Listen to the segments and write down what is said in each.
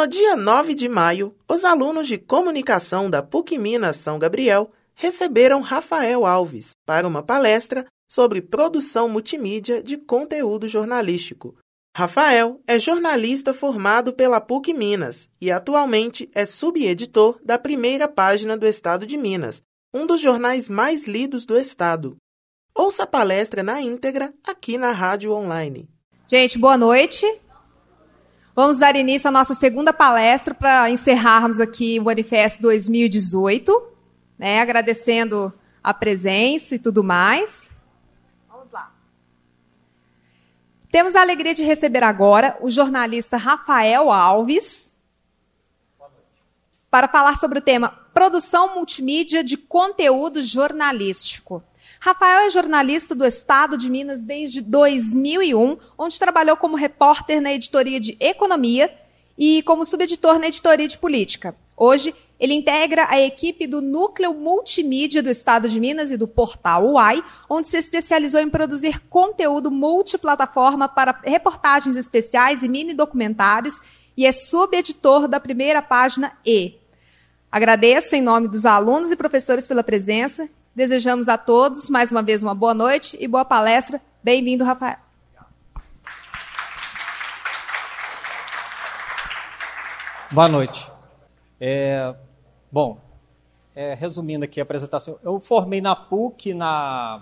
No dia 9 de maio, os alunos de comunicação da PUC Minas São Gabriel receberam Rafael Alves para uma palestra sobre produção multimídia de conteúdo jornalístico. Rafael é jornalista formado pela PUC Minas e atualmente é subeditor da primeira página do Estado de Minas, um dos jornais mais lidos do estado. Ouça a palestra na íntegra aqui na Rádio Online. Gente, boa noite. Vamos dar início à nossa segunda palestra para encerrarmos aqui o Manifesto 2018, né, agradecendo a presença e tudo mais. Vamos lá. Temos a alegria de receber agora o jornalista Rafael Alves para falar sobre o tema Produção Multimídia de Conteúdo Jornalístico. Rafael é jornalista do Estado de Minas desde 2001, onde trabalhou como repórter na editoria de Economia e como subeditor na editoria de Política. Hoje, ele integra a equipe do Núcleo Multimídia do Estado de Minas e do portal UAI, onde se especializou em produzir conteúdo multiplataforma para reportagens especiais e mini documentários e é subeditor da primeira página E. Agradeço em nome dos alunos e professores pela presença Desejamos a todos, mais uma vez, uma boa noite e boa palestra. Bem-vindo, Rafael. Boa noite. É, bom, é, resumindo aqui a apresentação, eu formei na PUC na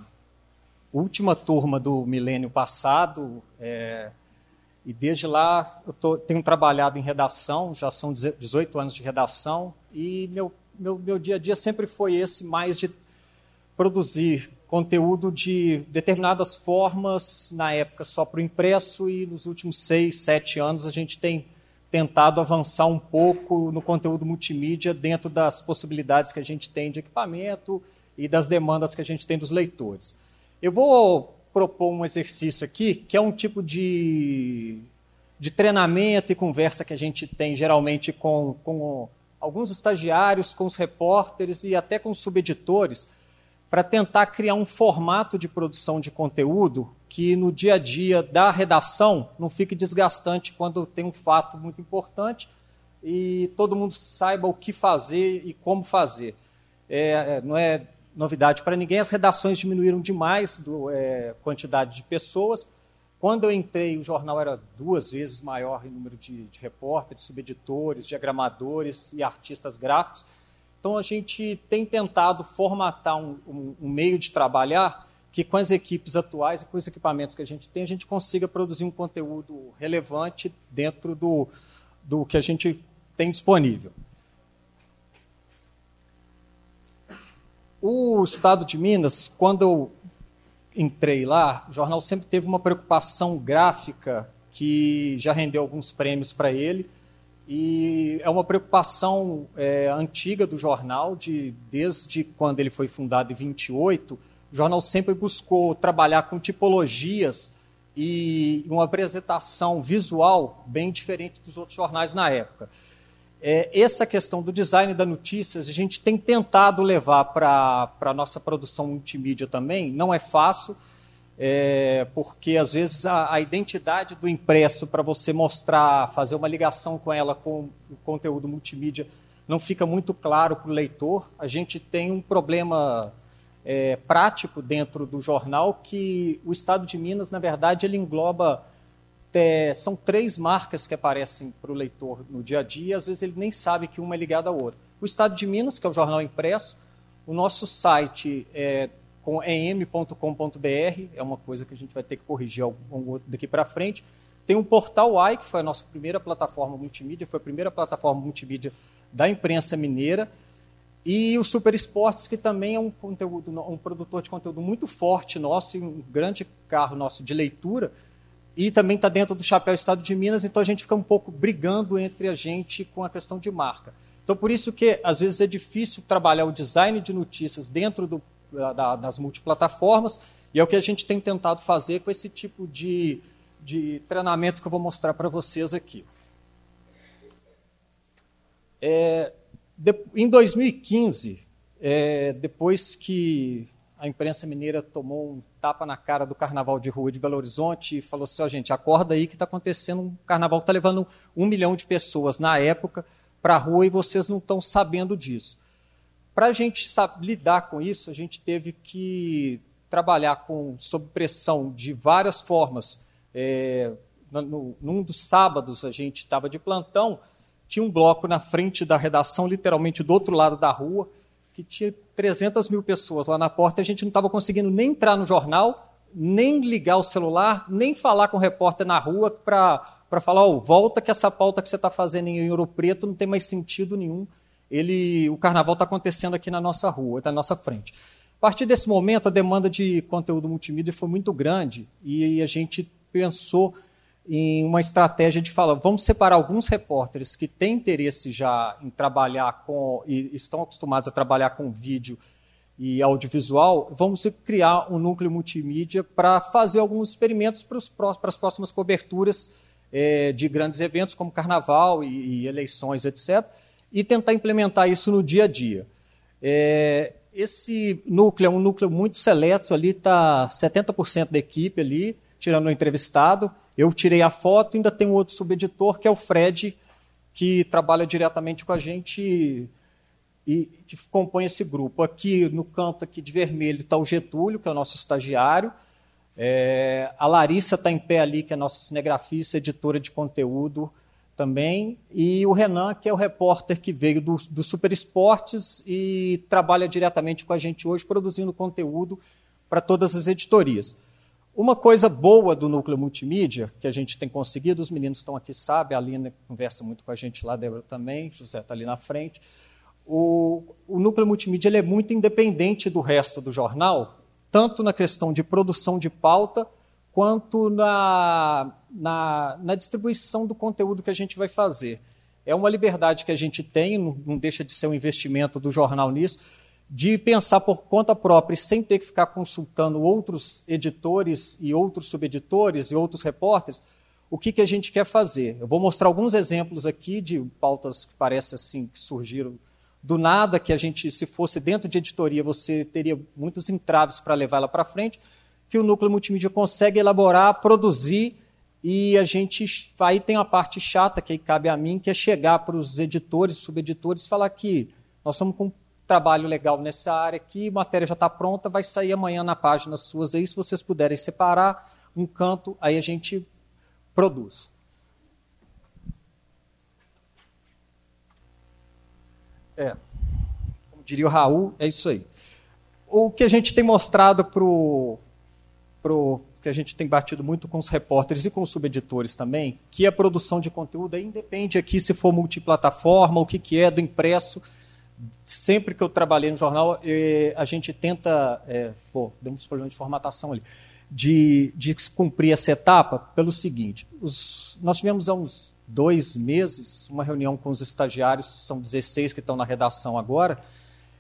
última turma do milênio passado, é, e desde lá eu tô, tenho trabalhado em redação, já são 18 anos de redação, e meu, meu, meu dia a dia sempre foi esse mais de produzir conteúdo de determinadas formas, na época só para o impresso, e nos últimos seis, sete anos a gente tem tentado avançar um pouco no conteúdo multimídia dentro das possibilidades que a gente tem de equipamento e das demandas que a gente tem dos leitores. Eu vou propor um exercício aqui, que é um tipo de, de treinamento e conversa que a gente tem geralmente com, com alguns estagiários, com os repórteres e até com os subeditores, para tentar criar um formato de produção de conteúdo que no dia a dia da redação não fique desgastante quando tem um fato muito importante e todo mundo saiba o que fazer e como fazer. É, é não é novidade para ninguém, as redações diminuíram demais a é, quantidade de pessoas. Quando eu entrei, o jornal era duas vezes maior em número de, de repórteres, subeditores, diagramadores e artistas gráficos. Então, a gente tem tentado formatar um, um, um, meio de trabalhar que, com as equipes atuais e com os equipamentos que a gente tem, a gente consiga produzir um conteúdo relevante dentro do, do que a gente tem disponível. O Estado de Minas, quando eu entrei lá, o jornal sempre teve uma preocupação gráfica que já rendeu alguns prêmios para ele e é uma preocupação é, antiga do jornal, de, desde quando ele foi fundado em 28, o jornal sempre buscou trabalhar com tipologias e uma apresentação visual bem diferente dos outros jornais na época. É, essa questão do design da notícias, a gente tem tentado levar para a nossa produção multimídia também, não é fácil, é, porque às vezes a, a identidade do impresso para você mostrar, fazer uma ligação com ela com o conteúdo multimídia não fica muito claro para o leitor. A gente tem um problema é, prático dentro do jornal que o Estado de Minas, na verdade, ele engloba é, são três marcas que aparecem para o leitor no dia a dia, às vezes ele nem sabe que uma é ligada à outra. O Estado de Minas, que é o jornal impresso, o nosso site é em.com.br, é uma coisa que a gente vai ter que corrigir daqui para frente. Tem um portal AI, que foi a nossa primeira plataforma multimídia, foi a primeira plataforma multimídia da imprensa mineira. E o Super Esportes, que também é um, conteúdo, um produtor de conteúdo muito forte nosso um grande carro nosso de leitura. E também está dentro do Chapéu Estado de Minas, então a gente fica um pouco brigando entre a gente com a questão de marca. Então, por isso que às vezes é difícil trabalhar o design de notícias dentro do da, das multiplataformas, e é o que a gente tem tentado fazer com esse tipo de, de treinamento que eu vou mostrar para vocês aqui. É, de, em 2015, é, depois que a imprensa mineira tomou um tapa na cara do Carnaval de Rua de Belo Horizonte e falou assim: ó, oh, gente, acorda aí que está acontecendo um carnaval que está levando um milhão de pessoas na época para a rua e vocês não estão sabendo disso. Para a gente sabe, lidar com isso, a gente teve que trabalhar com, sob pressão de várias formas. É, no, num dos sábados, a gente estava de plantão, tinha um bloco na frente da redação, literalmente do outro lado da rua, que tinha 300 mil pessoas lá na porta, a gente não estava conseguindo nem entrar no jornal, nem ligar o celular, nem falar com o repórter na rua para falar, oh, volta que essa pauta que você está fazendo em Ouro Preto não tem mais sentido nenhum. Ele, o carnaval está acontecendo aqui na nossa rua, está na nossa frente. A partir desse momento, a demanda de conteúdo multimídia foi muito grande e a gente pensou em uma estratégia de falar, vamos separar alguns repórteres que têm interesse já em trabalhar com e estão acostumados a trabalhar com vídeo e audiovisual, vamos criar um núcleo multimídia para fazer alguns experimentos para, as próximas coberturas é, de grandes eventos como carnaval e, e, eleições, etc., e tentar implementar isso no dia a dia. É, esse núcleo é um núcleo muito seleto, ali está 70% da equipe ali, tirando o entrevistado. Eu tirei a foto, ainda tem um outro subeditor, que é o Fred, que trabalha diretamente com a gente e, e que compõe esse grupo. Aqui no canto aqui de vermelho está o Getúlio, que é o nosso estagiário. É, a Larissa está em pé ali, que é nossa cinegrafista, editora de conteúdo também, e o Renan, que é o repórter que veio do, do Super Esportes e trabalha diretamente com a gente hoje, produzindo conteúdo para todas as editorias. Uma coisa boa do núcleo multimídia, que a gente tem conseguido, os meninos estão aqui, sabe, a Alina conversa muito com a gente lá, a Débora também, José está ali na frente. O, o núcleo multimídia ele é muito independente do resto do jornal, tanto na questão de produção de pauta, quanto na, na, na, distribuição do conteúdo que a gente vai fazer. É uma liberdade que a gente tem, não, deixa de ser um investimento do jornal nisso, de pensar por conta própria sem ter que ficar consultando outros editores e outros subeditores e outros repórteres, o que, que a gente quer fazer. Eu vou mostrar alguns exemplos aqui de pautas que parecem assim, que surgiram do nada, que a gente, se fosse dentro de editoria, você teria muitos entraves para levar ela para frente, que o núcleo multimídia consegue elaborar, produzir, e a gente aí tem a parte chata que cabe a mim, que é chegar para os editores, subeditores, falar que nós estamos com um trabalho legal nessa área aqui, a matéria já está pronta, vai sair amanhã na página suas aí, se vocês puderem separar um canto, aí a gente produz. É, como diria o Raul, é isso aí. O que a gente tem mostrado para o que a gente tem batido muito com os repórteres e com os subeditores também, que a produção de conteúdo aí independe aqui se for multiplataforma, o que, que é do impresso. Sempre que eu trabalhei no jornal, eh, a gente tenta. Eh, pô, demos problema de formatação ali. De, de cumprir essa etapa pelo seguinte: os, nós tivemos há uns dois meses uma reunião com os estagiários, são 16 que estão na redação agora,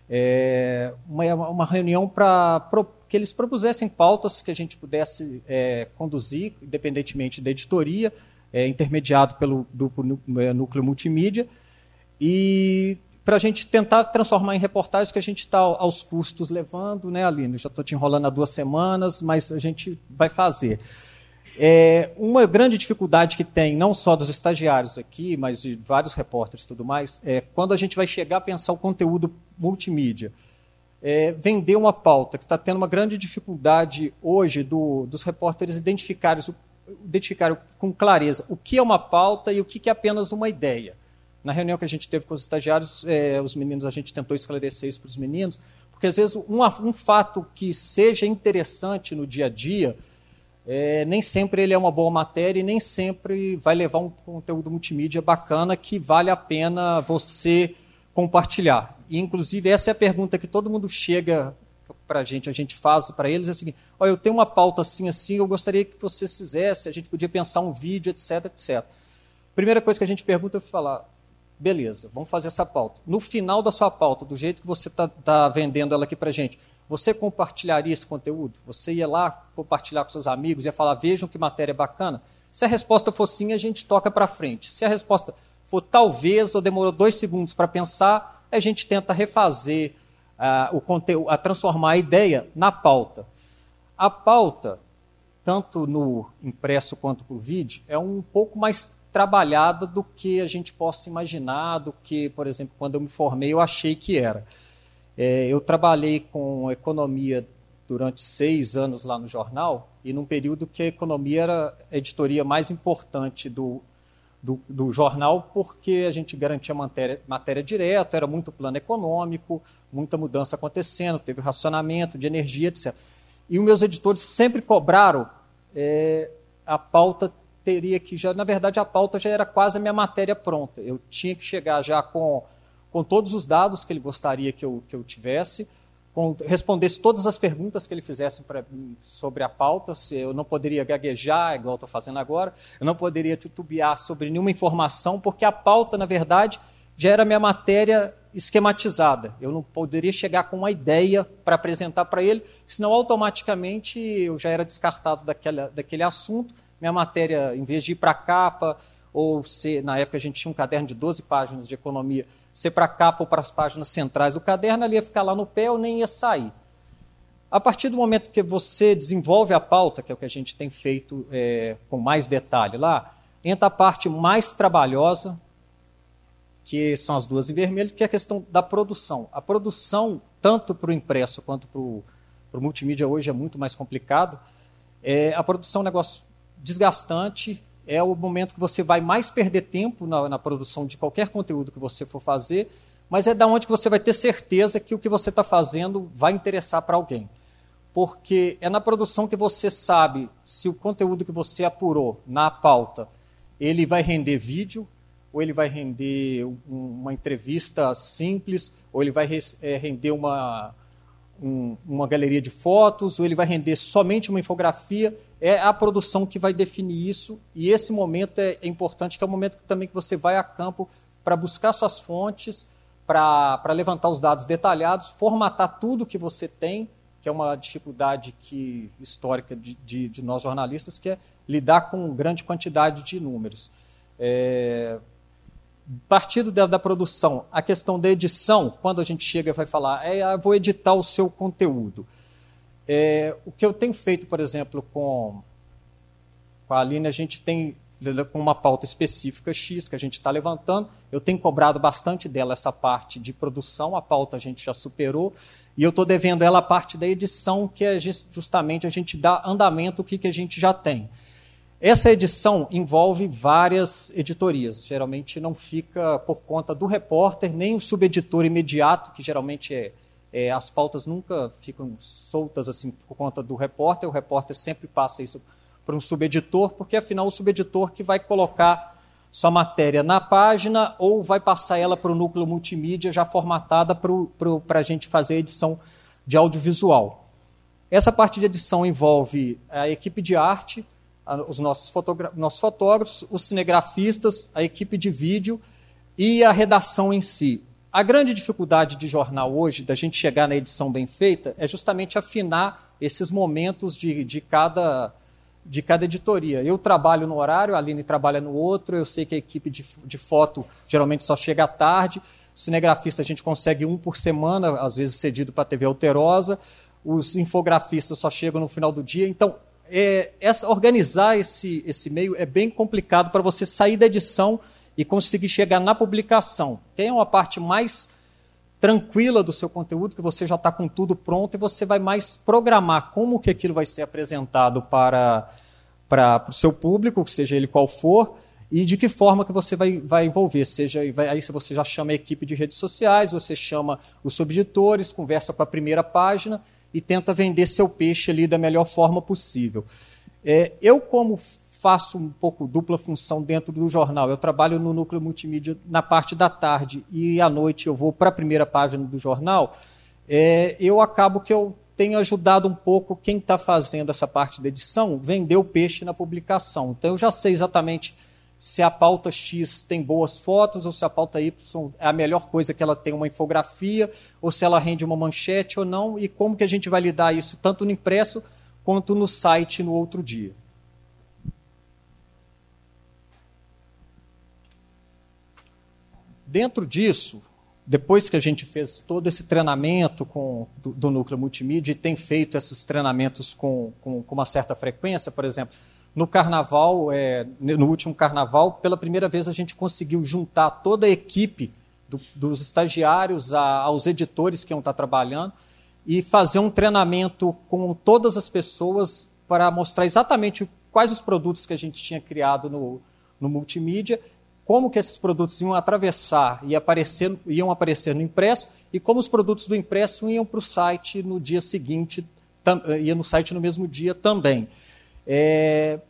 é, uma, uma reunião para que eles propusessem pautas que a gente pudesse é, conduzir, independentemente da editoria, é, intermediado pelo grupo é, Núcleo Multimídia, e para a gente tentar transformar em reportagens que a gente está aos custos levando, né, Aline? Já estou te enrolando há duas semanas, mas a gente vai fazer. É, uma grande dificuldade que tem, não só dos estagiários aqui, mas de vários repórteres e tudo mais, é quando a gente vai chegar a pensar o conteúdo multimídia é, vender uma pauta, que está tendo uma grande dificuldade hoje do, dos repórteres identificarem, identificarem com clareza o que é uma pauta e o que é apenas uma ideia. Na reunião que a gente teve com os estagiários, é, os meninos, a gente tentou esclarecer isso para os meninos, porque às vezes um, um fato que seja interessante no dia a dia, é, nem sempre ele é uma boa matéria e nem sempre vai levar um conteúdo multimídia bacana que vale a pena você compartilhar. E, inclusive, essa é a pergunta que todo mundo chega para a gente, a gente faz para eles, é o seguinte, olha, eu tenho uma pauta assim, assim, eu gostaria que vocês fizessem, a gente podia pensar um vídeo, etc, etc. Primeira coisa que a gente pergunta é falar, beleza, vamos fazer essa pauta. No final da sua pauta, do jeito que você está tá vendendo ela aqui para a gente, você compartilharia esse conteúdo? Você ia lá compartilhar com seus amigos, ia falar, vejam que matéria bacana? Se a resposta for sim, a gente toca para frente. Se a resposta for talvez, ou demorou dois segundos para pensar, a gente tenta refazer uh, o conteúdo, a transformar a ideia na pauta. A pauta, tanto no impresso quanto por vídeo, é um pouco mais trabalhada do que a gente possa imaginar, do que, por exemplo, quando eu me formei, eu achei que era. É, eu trabalhei com economia durante seis anos lá no jornal, e num período que a economia era a editoria mais importante do, do, do jornal, porque a gente garantia matéria, matéria direta, era muito plano econômico, muita mudança acontecendo, teve racionamento de energia, etc. E os meus editores sempre cobraram é, a pauta teria que já, na verdade, a pauta já era quase a minha matéria pronta. Eu tinha que chegar já com, com todos os dados que ele gostaria que eu, que eu tivesse, respondesse todas as perguntas que ele fizesse sobre a pauta, se eu não poderia gaguejar, igual estou fazendo agora, eu não poderia titubear sobre nenhuma informação, porque a pauta, na verdade, já era minha matéria esquematizada. Eu não poderia chegar com uma ideia para apresentar para ele, senão automaticamente eu já era descartado daquela, daquele assunto minha matéria, em vez de ir para a capa, ou ser, na época a gente tinha um caderno de 12 páginas de economia, ser para a capa ou para as páginas centrais do caderno, ali ia ficar lá no pé ou nem ia sair. A partir do momento que você desenvolve a pauta, que é o que a gente tem feito é, com mais detalhe lá, entra a parte mais trabalhosa, que são as duas em vermelho, que é a questão da produção. A produção, tanto para o impresso quanto para o multimídia hoje, é muito mais complicado. É, a produção é um negócio desgastante, é o momento que você vai mais perder tempo na, na produção de qualquer conteúdo que você for fazer, mas é da onde que você vai ter certeza que o que você está fazendo vai interessar para alguém. Porque é na produção que você sabe se o conteúdo que você apurou na pauta ele vai render vídeo, ou ele vai render uma entrevista simples, ou ele vai é, render uma, um, uma galeria de fotos, ou ele vai render somente uma infografia é a produção que vai definir isso, e esse momento é, é importante, que é o momento também que você vai a campo para buscar suas fontes, para levantar os dados detalhados, formatar tudo que você tem, que é uma dificuldade que, histórica de, de, de nós jornalistas, que é lidar com grande quantidade de números. É, partindo da, da, produção, a questão da edição, quando a gente chega e vai falar, é, ah, vou editar o seu conteúdo. É, o que eu tenho feito, por exemplo, com, com a Aline, a gente tem com uma pauta específica X que a gente está levantando. Eu tenho cobrado bastante dela essa parte de produção, a pauta a gente já superou, e eu estou devendo ela a parte da edição, que é justamente a gente dar andamento o que, que a gente já tem. Essa edição envolve várias editorias, geralmente não fica por conta do repórter, nem o subeditor imediato, que geralmente é é, as pautas nunca ficam soltas assim por conta do repórter, o repórter sempre passa isso para um subeditor, porque afinal o subeditor que vai colocar sua matéria na página ou vai passar ela para o núcleo multimídia já formatada para a gente fazer a edição de audiovisual. Essa parte de edição envolve a equipe de arte, os nossos, nossos fotógrafos, os cinegrafistas, a equipe de vídeo e a redação em si. A grande dificuldade de jornal hoje, da gente chegar na edição bem feita, é justamente afinar esses momentos de, de, cada, de cada editoria. Eu trabalho no horário, a Aline trabalha no outro, eu sei que a equipe de, de foto geralmente só chega à tarde, o cinegrafista a gente consegue um por semana, às vezes cedido para a TV Alterosa, os infografistas só chegam no final do dia. Então, é, essa, organizar esse, esse meio é bem complicado para você sair da edição e conseguir chegar na publicação. Tem uma parte mais tranquila do seu conteúdo, que você já está com tudo pronto e você vai mais programar como que aquilo vai ser apresentado para, para, para o seu público, seja ele qual for, e de que forma que você vai, vai envolver. Seja, vai, aí você já chama a equipe de redes sociais, você chama os subeditores, conversa com a primeira página e tenta vender seu peixe ali da melhor forma possível. É, eu, como faço um pouco dupla função dentro do jornal. Eu trabalho no núcleo multimídia na parte da tarde e à noite eu vou para a primeira página do jornal. É, eu acabo que eu tenho ajudado um pouco quem está fazendo essa parte da edição vender o peixe na publicação. Então eu já sei exatamente se a pauta X tem boas fotos ou se a pauta Y é a melhor coisa que ela tem uma infografia ou se ela rende uma manchete ou não e como que a gente vai lidar isso tanto no impresso quanto no site no outro dia. Dentro disso, depois que a gente fez todo esse treinamento com, do, do núcleo multimídia e tem feito esses treinamentos com, com, com, uma certa frequência, por exemplo, no carnaval, é, no último carnaval, pela primeira vez a gente conseguiu juntar toda a equipe do, dos estagiários a, aos editores que iam estar trabalhando e fazer um treinamento com todas as pessoas para mostrar exatamente quais os produtos que a gente tinha criado no, no multimídia como que esses produtos iam atravessar e aparecer, iam aparecer no impresso e como os produtos do impresso iam para o site no dia seguinte, tam, eh, ia no site no mesmo dia também. É,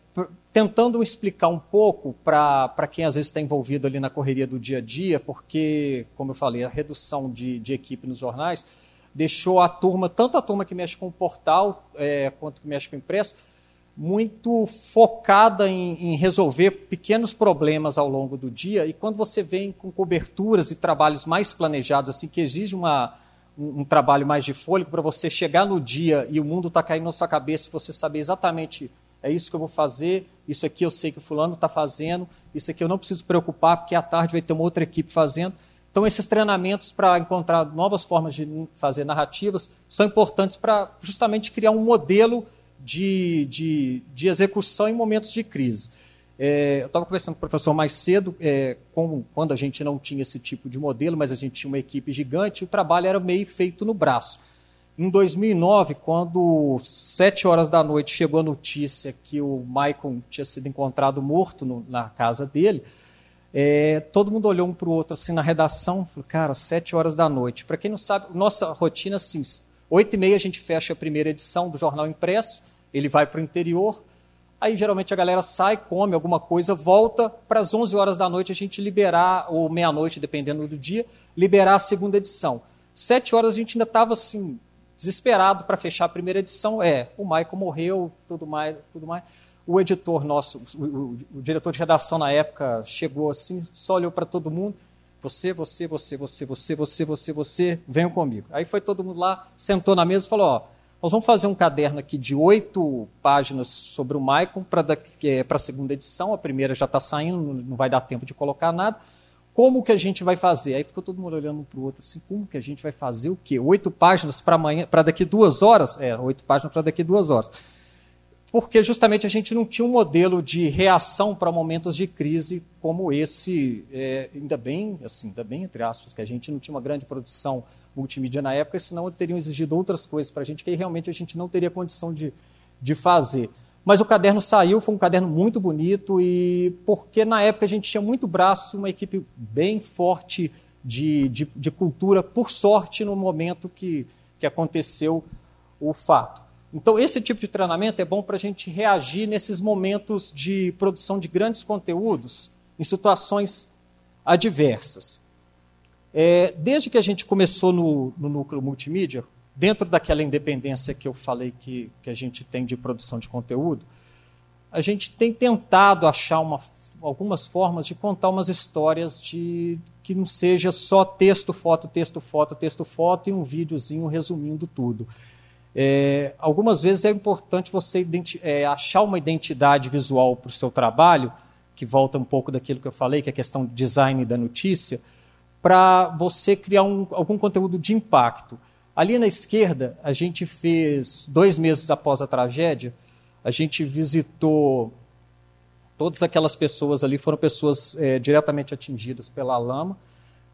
tentando explicar um pouco para quem às vezes está envolvido ali na correria do dia a dia, porque, como eu falei, a redução de, de equipe nos jornais deixou a turma, tanto a turma que mexe com o portal é, quanto que mexe com o impresso, muito focada em, em, resolver pequenos problemas ao longo do dia. E quando você vem com coberturas e trabalhos mais planejados, assim, que exige uma, um, um trabalho mais de fôlego para você chegar no dia e o mundo está caindo na sua cabeça você saber exatamente é isso que eu vou fazer, isso aqui eu sei que o fulano está fazendo, isso aqui eu não preciso preocupar, porque à tarde vai ter uma outra equipe fazendo. Então, esses treinamentos para encontrar novas formas de fazer narrativas são importantes para justamente criar um modelo de, de, de execução em momentos de crise. É, eu estava conversando com o professor mais cedo, é, com, quando a gente não tinha esse tipo de modelo, mas a gente tinha uma equipe gigante, o trabalho era meio feito no braço. Em 2009, quando sete horas da noite chegou a notícia que o Michael tinha sido encontrado morto no, na casa dele, é, todo mundo olhou um para o outro assim na redação, falou, cara, sete horas da noite. Para quem não sabe, nossa rotina assim, oito e meia a gente fecha a primeira edição do jornal impresso, ele vai para o interior. Aí geralmente a galera sai, come alguma coisa, volta para as 11 horas da noite a gente liberar, ou meia-noite, dependendo do dia, liberar a segunda edição. Sete horas a gente ainda estava assim, desesperado para fechar a primeira edição. É, o Michael morreu, tudo mais, tudo mais. O editor nosso, o, o, o diretor de redação na época, chegou assim, só olhou para todo mundo. Você, você, você, você, você, você, você, você, venham comigo. Aí foi todo mundo lá, sentou na mesa e falou: ó, nós vamos fazer um caderno aqui de oito páginas sobre o Maicon para é, a segunda edição. A primeira já está saindo, não vai dar tempo de colocar nada. Como que a gente vai fazer? Aí ficou todo mundo olhando um para o outro assim, como que a gente vai fazer o quê? Oito páginas para amanhã, para daqui duas horas? É, oito páginas para daqui duas horas. Porque justamente a gente não tinha um modelo de reação para momentos de crise como esse, é, ainda bem, assim, ainda bem entre aspas, que a gente não tinha uma grande produção multimídia na época, senão teriam exigido outras coisas para a gente que realmente a gente não teria condição de, de fazer. Mas o caderno saiu, foi um caderno muito bonito, e porque na época a gente tinha muito braço, uma equipe bem forte de, de, de cultura, por sorte, no momento que, que aconteceu o fato. Então, esse tipo de treinamento é bom para a gente reagir nesses momentos de produção de grandes conteúdos, em situações adversas. É, desde que a gente começou no, no, núcleo multimídia, dentro daquela independência que eu falei que, que a gente tem de produção de conteúdo, a gente tem tentado achar uma, algumas formas de contar umas histórias de que não seja só texto, foto, texto, foto, texto, foto e um videozinho resumindo tudo. É, algumas vezes é importante você é, achar uma identidade visual para o seu trabalho, que volta um pouco daquilo que eu falei, que é a questão do design da notícia, para você criar um, algum conteúdo de impacto. Ali na esquerda, a gente fez, dois meses após a tragédia, a gente visitou todas aquelas pessoas ali, foram pessoas é, diretamente atingidas pela lama.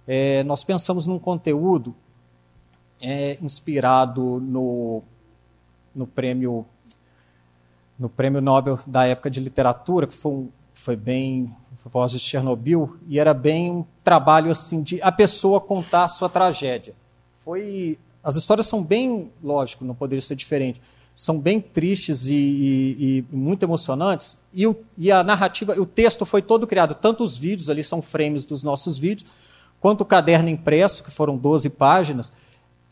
É, nós pensamos num conteúdo é, inspirado no, no prêmio no prêmio Nobel da época de literatura, que foi, foi bem Voz de Chernobyl, e era bem um trabalho assim de a pessoa contar a sua tragédia. Foi as histórias são bem, lógico, não poderia ser diferente, são bem tristes e, e, e muito emocionantes. E, o, e, a narrativa, o texto foi todo criado, tanto os vídeos, ali são frames dos nossos vídeos, quanto o caderno impresso, que foram 12 páginas.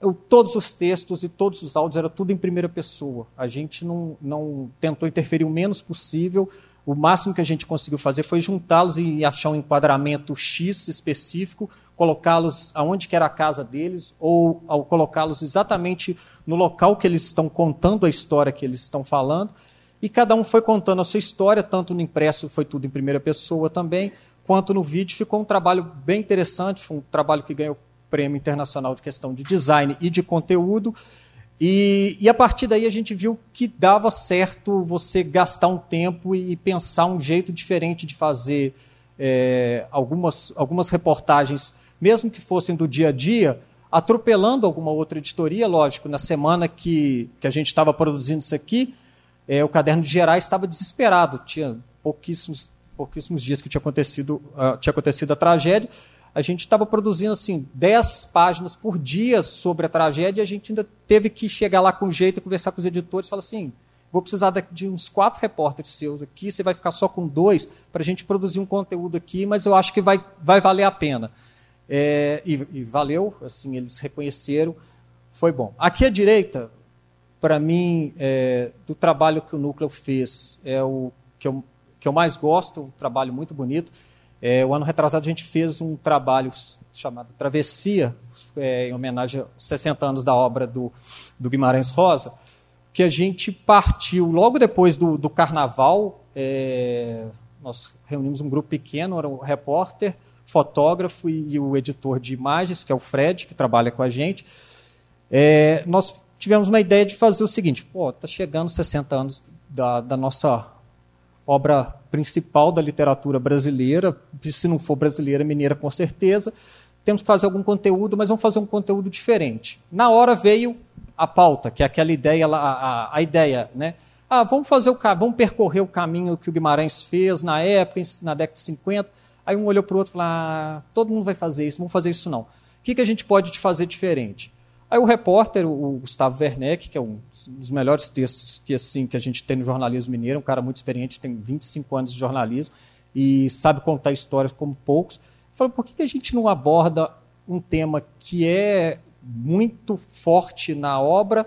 Eu, todos os textos e todos os áudios era tudo em primeira pessoa. A gente não, não tentou interferir o menos possível o máximo que a gente conseguiu fazer foi juntá-los e achar um enquadramento X específico, colocá-los aonde que era a casa deles, ou ao colocá-los exatamente no local que eles estão contando a história que eles estão falando. E cada um foi contando a sua história, tanto no impresso foi tudo em primeira pessoa também, quanto no vídeo. Ficou um trabalho bem interessante, foi um trabalho que ganhou prêmio internacional de questão de design e de conteúdo. E, e, a partir daí a gente viu que dava certo você gastar um tempo e pensar um jeito diferente de fazer é, algumas, algumas reportagens, mesmo que fossem do dia a dia, atropelando alguma outra editoria, lógico, na semana que, que a gente estava produzindo isso aqui, é, o Caderno de Gerais estava desesperado, tinha pouquíssimos, pouquíssimos dias que tinha acontecido, uh, tinha acontecido a tragédia, a gente estava produzindo assim 10 páginas por dia sobre a tragédia e a gente ainda teve que chegar lá com jeito, conversar com os editores falar assim, vou precisar de uns quatro repórteres seus aqui, você vai ficar só com dois para a gente produzir um conteúdo aqui, mas eu acho que vai, vai valer a pena. É, e, e, valeu, assim, eles reconheceram, foi bom. Aqui à direita, para mim, é, do trabalho que o Núcleo fez, é o que eu, que eu mais gosto, um trabalho muito bonito. É, o ano retrasado a gente fez um trabalho chamado Travessia, é, em homenagem aos 60 anos da obra do, do Guimarães Rosa, que a gente partiu logo depois do, do Carnaval. É, nós reunimos um grupo pequeno, era um repórter, fotógrafo e, e, o editor de imagens, que é o Fred, que trabalha com a gente, é, nós tivemos uma ideia de fazer o seguinte: está chegando 60 anos da, da, nossa obra principal da literatura brasileira, se não for brasileira, mineira com certeza. Temos que fazer algum conteúdo, mas vamos fazer um conteúdo diferente. Na hora veio a pauta, que é aquela ideia, a, a, a ideia, né? Ah, vamos fazer o vamos percorrer o caminho que o Guimarães fez na época, na década de 50 Aí um olhou para o outro e falou: ah, todo mundo vai fazer isso, vamos fazer isso não. O que, que a gente pode fazer diferente? Aí o repórter, o Gustavo Werneck, que é um dos melhores textos que assim que a gente tem no jornalismo mineiro, um cara muito experiente, tem 25 anos de jornalismo e sabe contar histórias como poucos, falou: por que, que a gente não aborda um tema que é muito forte na obra,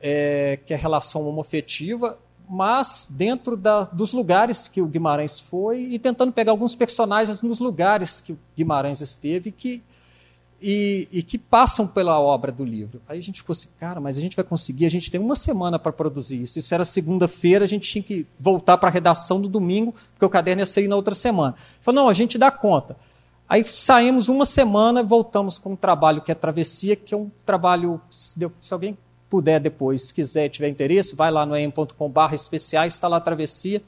é, que é a relação homofetiva, mas dentro da, dos lugares que o Guimarães foi e tentando pegar alguns personagens nos lugares que o Guimarães esteve que, e, e, que passam pela obra do livro. Aí a gente ficou assim, cara, mas a gente vai conseguir, a gente tem uma semana para produzir isso. Isso era segunda-feira, a gente tinha que voltar para a redação do domingo, porque o caderno ia sair na outra semana. Falou, não, a gente dá conta. Aí saímos uma semana, voltamos com um trabalho que é Travessia, que é um trabalho, se alguém puder depois, se quiser, tiver interesse, vai lá no em.com.br especiais, está lá a travessia.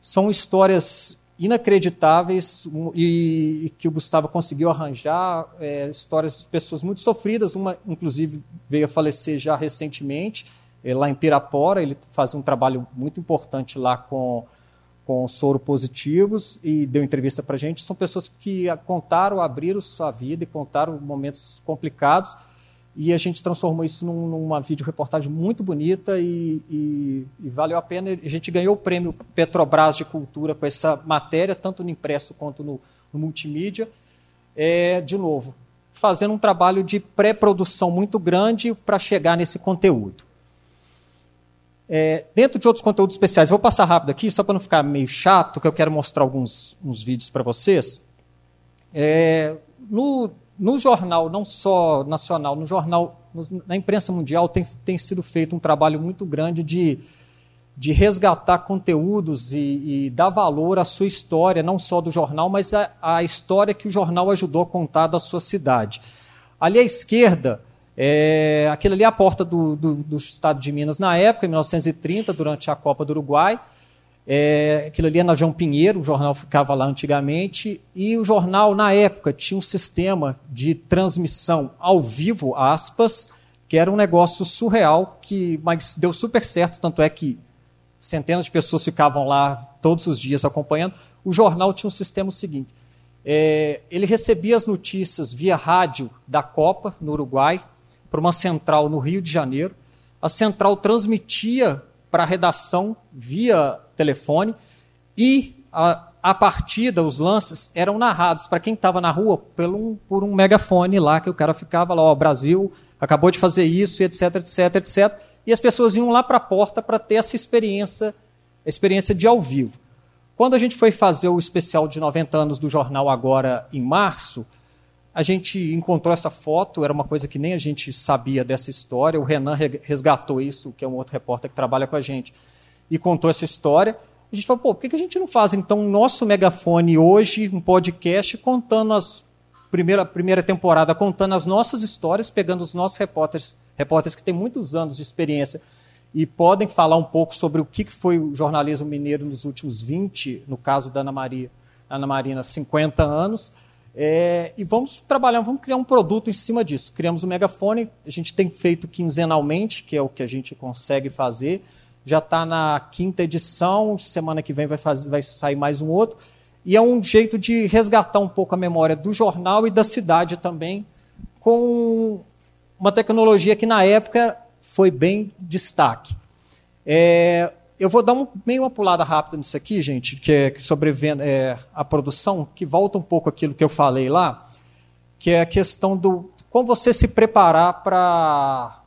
São histórias inacreditáveis e, e que o Gustavo conseguiu arranjar, é, histórias de pessoas muito sofridas, uma inclusive veio a falecer já recentemente, é, lá em Pirapora, ele faz um trabalho muito importante lá com, com soro positivos e deu entrevista para gente. São pessoas que contaram, abriram sua vida e contaram momentos complicados, e a gente transformou isso num, numa vídeo reportagem muito bonita e, e, e, valeu a pena. A gente ganhou o prêmio Petrobras de Cultura com essa matéria, tanto no impresso quanto no, no multimídia. É, de novo, fazendo um trabalho de pré-produção muito grande para chegar nesse conteúdo. É, dentro de outros conteúdos especiais, vou passar rápido aqui, só para não ficar meio chato, que eu quero mostrar alguns uns vídeos para vocês. É, no no jornal, não só nacional, no jornal, na imprensa mundial, tem, tem sido feito um trabalho muito grande de, de resgatar conteúdos e, e dar valor à sua história, não só do jornal, mas a, a história que o jornal ajudou a contar da sua cidade. Ali à esquerda, é, aquilo ali é a porta do, do, do estado de Minas na época, em 1930, durante a Copa do Uruguai. É, aquilo ali é na João Pinheiro, o jornal ficava lá antigamente, e o jornal, na época, tinha um sistema de transmissão ao vivo, aspas, que era um negócio surreal, que, mas deu super certo, tanto é que centenas de pessoas ficavam lá todos os dias acompanhando. O jornal tinha um sistema seguinte: é, ele recebia as notícias via rádio da Copa, no Uruguai, para uma central no Rio de Janeiro. A central transmitia para a redação via telefone e a, a partida, os lances eram narrados para quem estava na rua por um, por um megafone lá, que o cara ficava lá, ó, Brasil acabou de fazer isso, etc, etc, etc. E as pessoas iam lá para a porta para ter essa experiência, experiência de ao vivo. Quando a gente foi fazer o especial de 90 anos do jornal agora em março, a gente encontrou essa foto, era uma coisa que nem a gente sabia dessa história. O Renan resgatou isso, que é um outro repórter que trabalha com a gente, e contou essa história. A gente falou, pô, por que a gente não faz então o nosso megafone hoje, um podcast, contando as primeira, primeira temporada contando as nossas histórias, pegando os nossos repórteres, repórteres que têm muitos anos de experiência e podem falar um pouco sobre o que foi o jornalismo mineiro nos últimos 20, no caso da Ana Maria, Ana Marina, 50 anos. É, e vamos trabalhar, vamos criar um produto em cima disso. Criamos o megafone, a gente tem feito quinzenalmente, que é o que a gente consegue fazer. Já está na quinta edição, semana que vem vai, fazer, vai sair mais um outro. E é um jeito de resgatar um pouco a memória do jornal e da cidade também, com uma tecnologia que na época foi bem destaque. É, eu vou dar um, meio uma pulada rápida nisso aqui, gente, que é sobre é, a produção, que volta um pouco aquilo que eu falei lá, que é a questão do como você se preparar para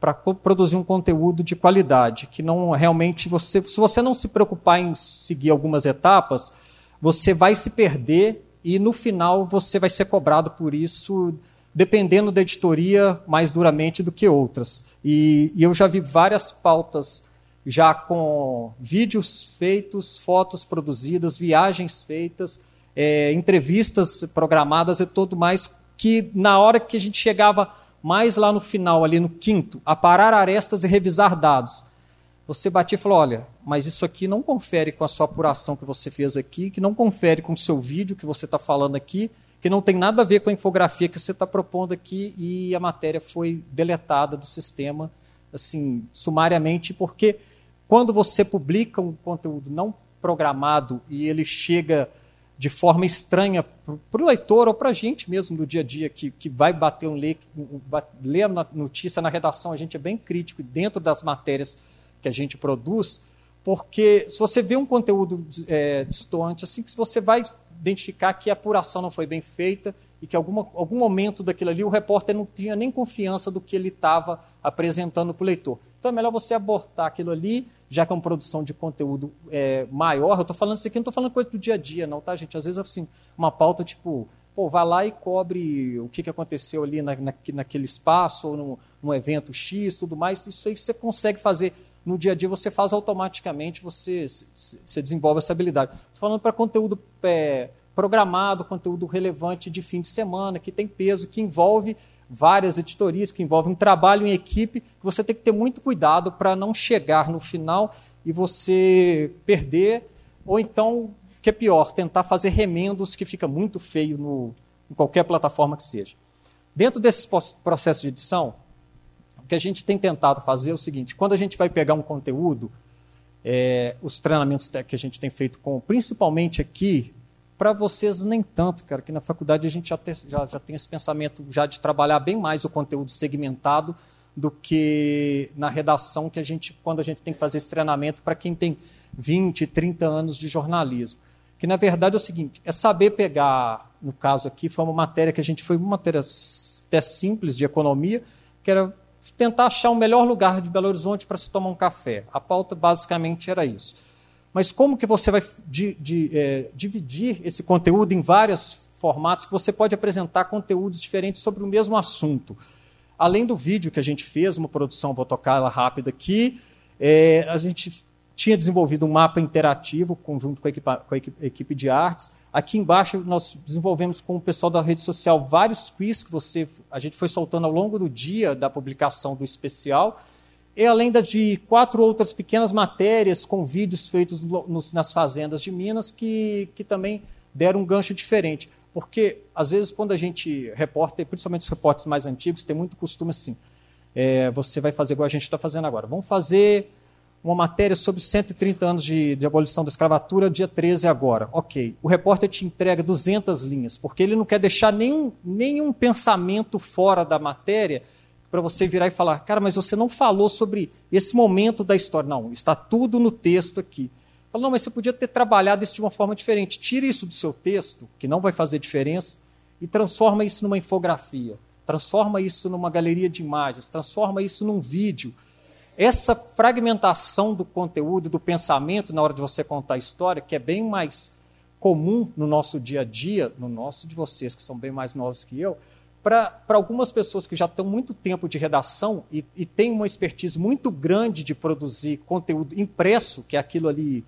para produzir um conteúdo de qualidade, que não realmente você, se você não se preocupar em seguir algumas etapas, você vai se perder e no final você vai ser cobrado por isso dependendo da editoria mais duramente do que outras. E, e eu já vi várias pautas já com vídeos feitos, fotos produzidas, viagens feitas, é, entrevistas programadas e tudo mais, que na hora que a gente chegava mais lá no final, ali no quinto, a parar arestas e revisar dados, você batia e falou: olha, mas isso aqui não confere com a sua apuração que você fez aqui, que não confere com o seu vídeo que você está falando aqui, que não tem nada a ver com a infografia que você está propondo aqui e a matéria foi deletada do sistema, assim, sumariamente, porque quando você publica um conteúdo não programado e ele chega de forma estranha para o leitor ou para a gente mesmo do dia a dia que, que vai bater um ler, ler a notícia na redação, a gente é bem crítico dentro das matérias que a gente produz, porque se você vê um conteúdo é, distoante, assim, que você vai identificar que a apuração não foi bem feita e que alguma, algum momento daquilo ali o repórter não tinha nem confiança do que ele estava apresentando para o leitor. Então é melhor você abortar aquilo ali, já que é uma produção de conteúdo é, maior. Eu estou falando isso aqui, não estou falando coisa do dia a dia, não, tá, gente? Às vezes, assim, uma pauta tipo, pô, vai lá e cobre o que, que aconteceu ali na, na, naquele espaço, ou num, num evento X, tudo mais. Isso aí você consegue fazer no dia a dia você faz automaticamente, você, desenvolve essa habilidade. Estou falando para conteúdo é, programado, conteúdo relevante de fim de semana, que tem peso, que envolve várias editorias, que envolve um trabalho em equipe, que você tem que ter muito cuidado para não chegar no final e você perder, ou então, que é pior, tentar fazer remendos que fica muito feio no, em qualquer plataforma que seja. Dentro desse processo de edição, que a gente tem tentado fazer é o seguinte: quando a gente vai pegar um conteúdo, é, os treinamentos que a gente tem feito com, principalmente aqui, para vocês nem tanto, cara, que na faculdade a gente já, tem, já, já tem esse pensamento já de trabalhar bem mais o conteúdo segmentado do que na redação que a gente, quando a gente tem que fazer esse treinamento para quem tem 20, 30 anos de jornalismo. Que na verdade é o seguinte, é saber pegar, no caso aqui, foi uma matéria que a gente foi uma matéria até simples de economia, que era tentar achar o melhor lugar de Belo Horizonte para se tomar um café. A pauta basicamente era isso. Mas como que você vai di, di, é, dividir esse conteúdo em vários formatos que você pode apresentar conteúdos diferentes sobre o mesmo assunto? Além do vídeo que a gente fez, uma produção, vou tocar ela rápida aqui, é, a gente tinha desenvolvido um mapa interativo conjunto com a, equipa, com a equipe de artes, Aqui embaixo nós desenvolvemos com o pessoal da rede social vários quiz que você, a gente foi soltando ao longo do dia da publicação do especial, e além de quatro outras pequenas matérias com vídeos feitos nos, nas fazendas de Minas que, que também deram um gancho diferente. Porque, às vezes, quando a gente repórter, principalmente os repórteres mais antigos, tem muito costume assim, é, você vai fazer igual a gente está fazendo agora. Vamos fazer uma matéria sobre 130 anos de, de, abolição da escravatura, dia 13 agora. Ok. O repórter te entrega 200 linhas, porque ele não quer deixar nenhum, nenhum pensamento fora da matéria para você virar e falar, cara, mas você não falou sobre esse momento da história. Não, está tudo no texto aqui. Fala, não, mas você podia ter trabalhado isso de uma forma diferente. Tire isso do seu texto, que não vai fazer diferença, e transforma isso numa infografia. Transforma isso numa galeria de imagens, transforma isso num vídeo essa fragmentação do conteúdo, do pensamento na hora de você contar a história, que é bem mais comum no nosso dia a dia, no nosso de vocês, que são bem mais novos que eu, para algumas pessoas que já estão muito tempo de redação e, e têm uma expertise muito grande de produzir conteúdo impresso, que é aquilo ali,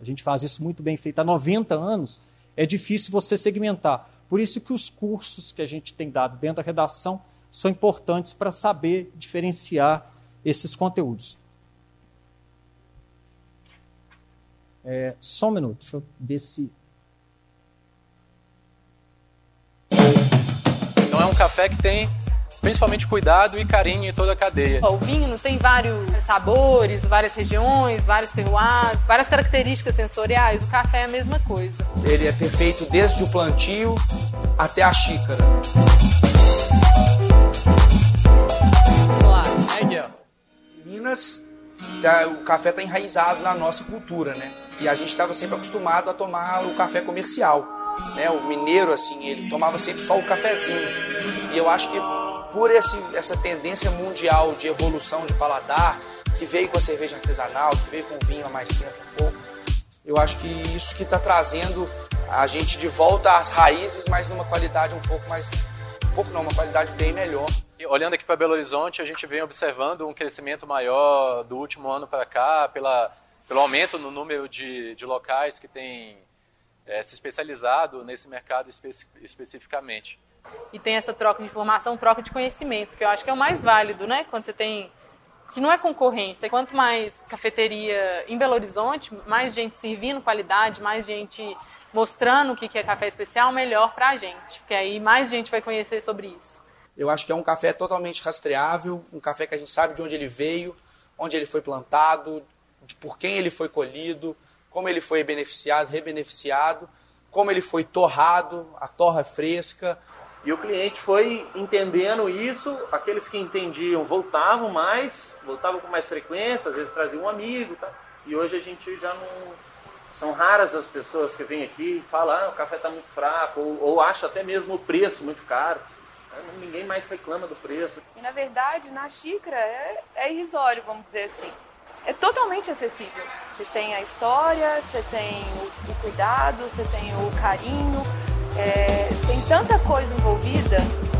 a gente faz isso muito bem feito há 90 anos, é difícil você segmentar. Por isso que os cursos que a gente tem dado dentro da redação são importantes para saber diferenciar esses conteúdos. É, só um minuto, deixa eu ver se. É um café que tem principalmente cuidado e carinho em toda a cadeia. O vinho tem vários sabores, várias regiões, vários terroirs, várias características sensoriais. O café é a mesma coisa. Ele é perfeito desde o plantio até a xícara. Minas, tá, o café está enraizado na nossa cultura, né? E a gente estava sempre acostumado a tomar o café comercial. Né? O mineiro, assim, ele tomava sempre só o cafezinho. E eu acho que por esse, essa tendência mundial de evolução de paladar, que veio com a cerveja artesanal, que veio com o vinho há mais tempo um pouco, eu acho que isso que está trazendo a gente de volta às raízes, mas numa qualidade um pouco mais. Um pouco não, uma qualidade bem melhor. E olhando aqui para Belo Horizonte, a gente vem observando um crescimento maior do último ano para cá, pela, pelo aumento no número de, de locais que têm é, se especializado nesse mercado espe especificamente e tem essa troca de informação, troca de conhecimento, que eu acho que é o mais válido, né? Quando você tem que não é concorrência. Quanto mais cafeteria em Belo Horizonte, mais gente servindo qualidade, mais gente mostrando o que é café especial, melhor para a gente, porque aí mais gente vai conhecer sobre isso. Eu acho que é um café totalmente rastreável, um café que a gente sabe de onde ele veio, onde ele foi plantado, de por quem ele foi colhido, como ele foi beneficiado, rebeneficiado, como ele foi torrado, a torra fresca, e o cliente foi entendendo isso, aqueles que entendiam voltavam mais, voltavam com mais frequência, às vezes traziam um amigo, tá? E hoje a gente já não. São raras as pessoas que vêm aqui e falam, ah, o café está muito fraco, ou, ou acha até mesmo o preço muito caro. Né? Ninguém mais reclama do preço. E na verdade, na xícara é, é irrisório, vamos dizer assim. É totalmente acessível. Você tem a história, você tem o, o cuidado, você tem o carinho, é, tem tanta coisa envolvida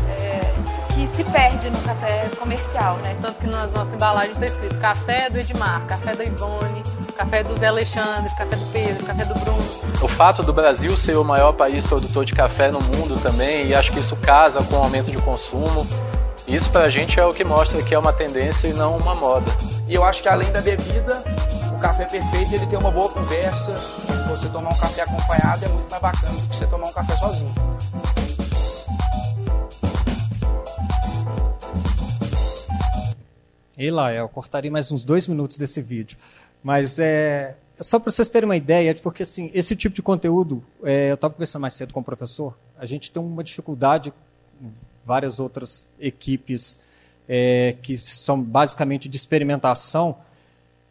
é, que se perde no café comercial, né? Tanto que nas nossas embalagens está escrito café do Edmar, café da Ivone, café do Zé Alexandre, café do Pedro, café do Bruno. O fato do Brasil ser o maior país produtor de café no mundo também, e acho que isso casa com o aumento de consumo, isso para a gente é o que mostra que é uma tendência e não uma moda. E eu acho que além da bebida, o café perfeito ele tem uma boa conversa. Você tomar um café acompanhado é muito mais bacana do que você tomar um café sozinho. E lá, eu cortaria mais uns dois minutos desse vídeo. Mas é, só para vocês terem uma ideia, porque assim, esse tipo de conteúdo, é, eu estava conversando mais cedo com o professor, a gente tem uma dificuldade, várias outras equipes é, que são basicamente de experimentação,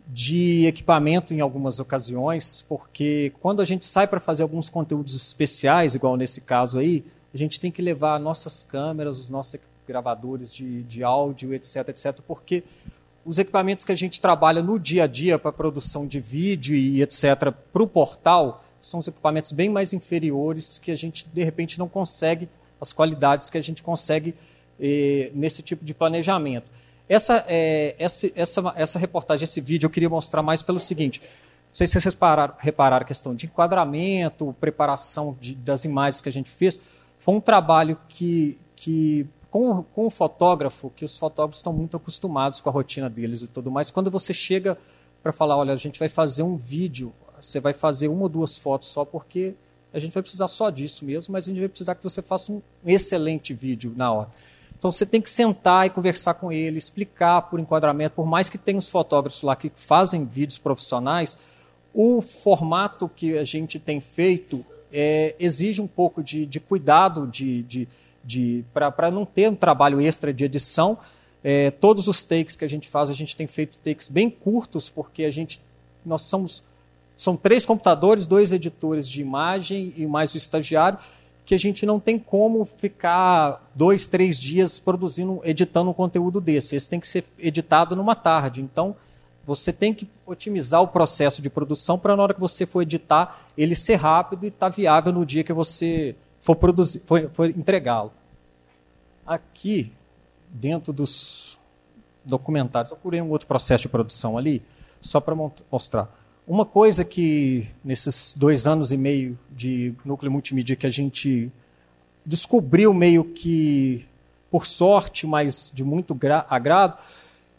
de equipamento em algumas ocasiões, porque quando a gente sai para fazer alguns conteúdos especiais, igual nesse caso aí, a gente tem que levar nossas câmeras, os nossos gravadores de, de áudio, etc, etc, porque os equipamentos que a gente trabalha no dia a dia para produção de vídeo e etc para o portal são os equipamentos bem mais inferiores que a gente de repente não consegue as qualidades que a gente consegue eh, nesse tipo de planejamento. Essa, é, essa, essa, essa reportagem, esse vídeo, eu queria mostrar mais pelo seguinte. Não sei se vocês repararam, repararam a questão de enquadramento, preparação de, das imagens que a gente fez. Foi um trabalho que, que com, com o fotógrafo, que os fotógrafos estão muito acostumados com a rotina deles e tudo mais. Quando você chega para falar, olha, a gente vai fazer um vídeo, você vai fazer uma ou duas fotos só porque a gente vai precisar só disso mesmo, mas a gente vai precisar que você faça um excelente vídeo na hora. Então você tem que sentar e conversar com ele, explicar por enquadramento, por mais que tenha os fotógrafos lá que fazem vídeos profissionais, o formato que a gente tem feito é, exige um pouco de, de cuidado de, de, de para não ter um trabalho extra de edição. É, todos os takes que a gente faz, a gente tem feito takes bem curtos, porque a gente nós somos são três computadores, dois editores de imagem e mais o estagiário que a gente não tem como ficar dois, três dias produzindo, editando um conteúdo desse. Esse tem que ser editado numa tarde. Então, você tem que otimizar o processo de produção para na hora que você for editar, ele ser rápido e estar tá viável no dia que você for produzir, for, for entregá-lo. Aqui, dentro dos documentários, eu procurei um outro processo de produção ali, só para mostrar. Uma coisa que nesses dois anos e meio de núcleo multimídia que a gente descobriu meio que, por sorte, mas de muito agrado,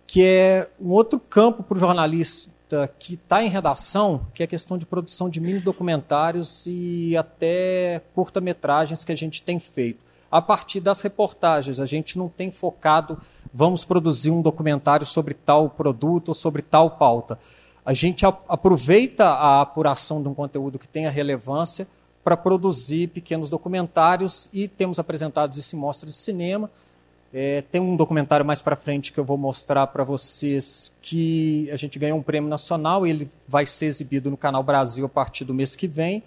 que é um outro campo para o jornalista que está em redação, que é a questão de produção de mini documentários e até curta-metragens que a gente tem feito. A partir das reportagens, a gente não tem focado, vamos produzir um documentário sobre tal produto ou sobre tal pauta. A gente aproveita a apuração de um conteúdo que tenha relevância para produzir pequenos documentários e temos apresentado isso em mostras de cinema. É, tem um documentário mais para frente que eu vou mostrar para vocês que a gente ganhou um prêmio nacional ele vai ser exibido no Canal Brasil a partir do mês que vem.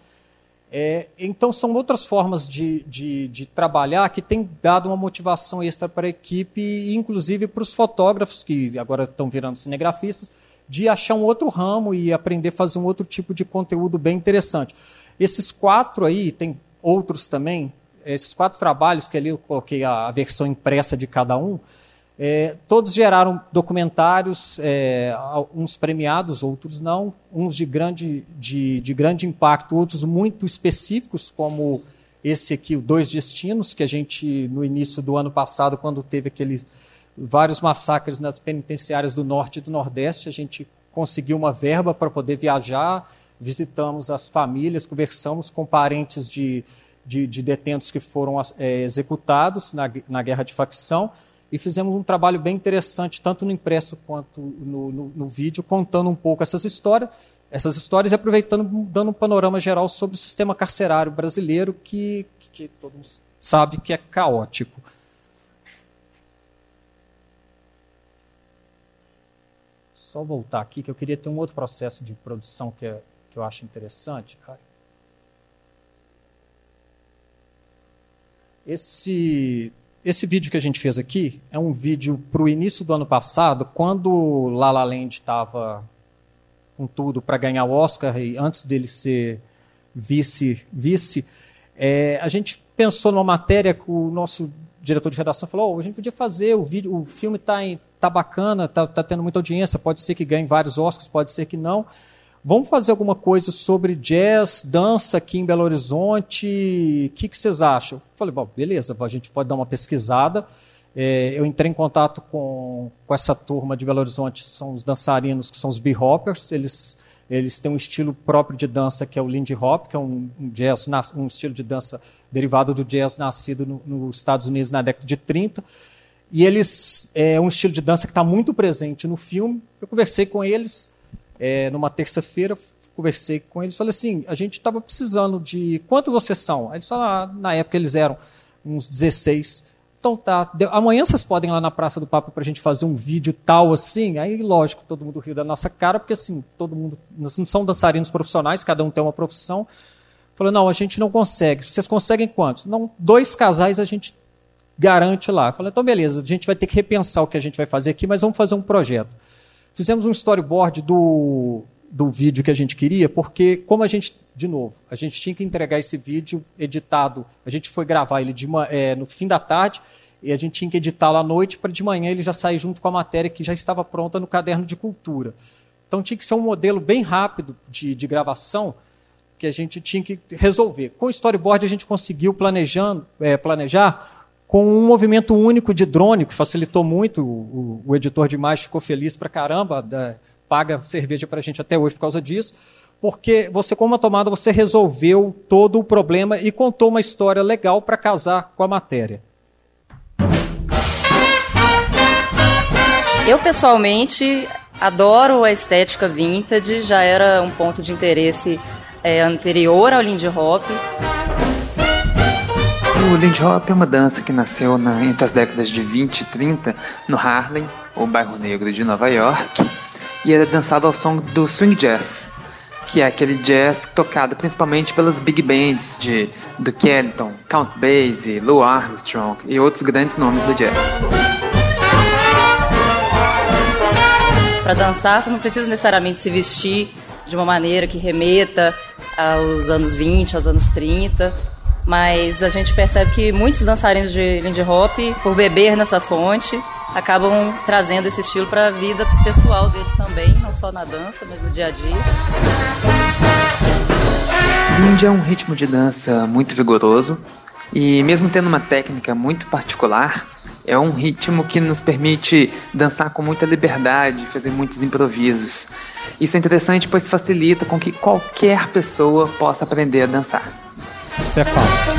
É, então, são outras formas de, de, de, trabalhar que têm dado uma motivação extra para a equipe, inclusive para os fotógrafos, que agora estão virando cinegrafistas, de achar um outro ramo e aprender a fazer um outro tipo de conteúdo bem interessante. Esses quatro aí, tem outros também, esses quatro trabalhos que ali eu coloquei a, versão impressa de cada um, é, todos geraram documentários, é, uns premiados, outros não, uns de grande, de, de grande impacto, outros muito específicos, como esse aqui, o Dois Destinos, que a gente, no início do ano passado, quando teve aqueles vários massacres nas penitenciárias do Norte e do Nordeste, a gente conseguiu uma verba para poder viajar visitamos as famílias, conversamos com parentes de, de, de detentos que foram é, executados na, na guerra de facção e fizemos um trabalho bem interessante, tanto no impresso quanto no, no, no vídeo, contando um pouco essas histórias, essas histórias e aproveitando, dando um panorama geral sobre o sistema carcerário brasileiro, que, que todo mundo sabe que é caótico. Só voltar aqui, que eu queria ter um outro processo de produção que é que eu acho interessante. Esse, esse vídeo que a gente fez aqui é um vídeo para o início do ano passado, quando La La Land estava com tudo para ganhar o Oscar e antes dele ser vice, vice é, a gente pensou numa matéria que o nosso diretor de redação falou: oh, a gente podia fazer o vídeo, o filme está tá bacana, está tá tendo muita audiência, pode ser que ganhe vários Oscars, pode ser que não vamos fazer alguma coisa sobre jazz, dança aqui em Belo Horizonte, o que, que vocês acham? Eu falei, bom, beleza, a gente pode dar uma pesquisada. É, eu entrei em contato com, com essa turma de Belo Horizonte, são os dançarinos que são os B-Hoppers, eles, eles têm um estilo próprio de dança que é o Lindy Hop, que é um, um, jazz, um estilo de dança derivado do jazz nascido no, nos Estados Unidos na década de 30. E eles é um estilo de dança que está muito presente no filme. Eu conversei com eles, é, numa terça-feira, conversei com eles, falei assim, a gente estava precisando de... Quanto vocês são? Eles falaram, ah, na época eles eram uns 16. Então tá, amanhã vocês podem ir lá na Praça do Papo para a gente fazer um vídeo tal assim? Aí, lógico, todo mundo riu da nossa cara, porque assim, todo mundo, nós não são dançarinos profissionais, cada um tem uma profissão. Falou, não, a gente não consegue. Vocês conseguem quantos? Não, dois casais a gente garante lá. Falei, então beleza, a gente vai ter que repensar o que a gente vai fazer aqui, mas vamos fazer um projeto. Fizemos um storyboard do, do vídeo que a gente queria, porque como a gente, de novo, a gente tinha que entregar esse vídeo editado, a gente foi gravar ele uma, é, no fim da tarde, e a gente tinha que editá-lo à noite para de manhã ele já sair junto com a matéria que já estava pronta no caderno de cultura. Então tinha que ser um modelo bem rápido de, de gravação que a gente tinha que resolver. Com o storyboard a gente conseguiu planejando, é, planejar com um movimento único de drone, que facilitou muito. O, o editor de imagem ficou feliz pra caramba, da, paga cerveja para a gente até hoje por causa disso, porque você, com uma tomada, você resolveu todo o problema e contou uma história legal para casar com a matéria. Eu, pessoalmente, adoro a estética vintage, já era um ponto de interesse é, anterior ao Lindy Hop. O Lindy Hop é uma dança que nasceu na, entre as décadas de 20 e 30 no Harlem, o bairro negro de Nova York, e era dançado ao som do swing jazz, que é aquele jazz tocado principalmente pelas big bands de do Kenton, Count Basie, Lou Armstrong e outros grandes nomes do jazz. Para dançar, você não precisa necessariamente se vestir de uma maneira que remeta aos anos 20, aos anos 30 mas a gente percebe que muitos dançarinos de Lindy Hop, por beber nessa fonte, acabam trazendo esse estilo para a vida pessoal deles também, não só na dança, mas no dia a dia. Lindy é um ritmo de dança muito vigoroso, E mesmo tendo uma técnica muito particular, é um ritmo que nos permite dançar com muita liberdade, fazer muitos improvisos. Isso é interessante pois facilita com que qualquer pessoa possa aprender a dançar. Isso é fato.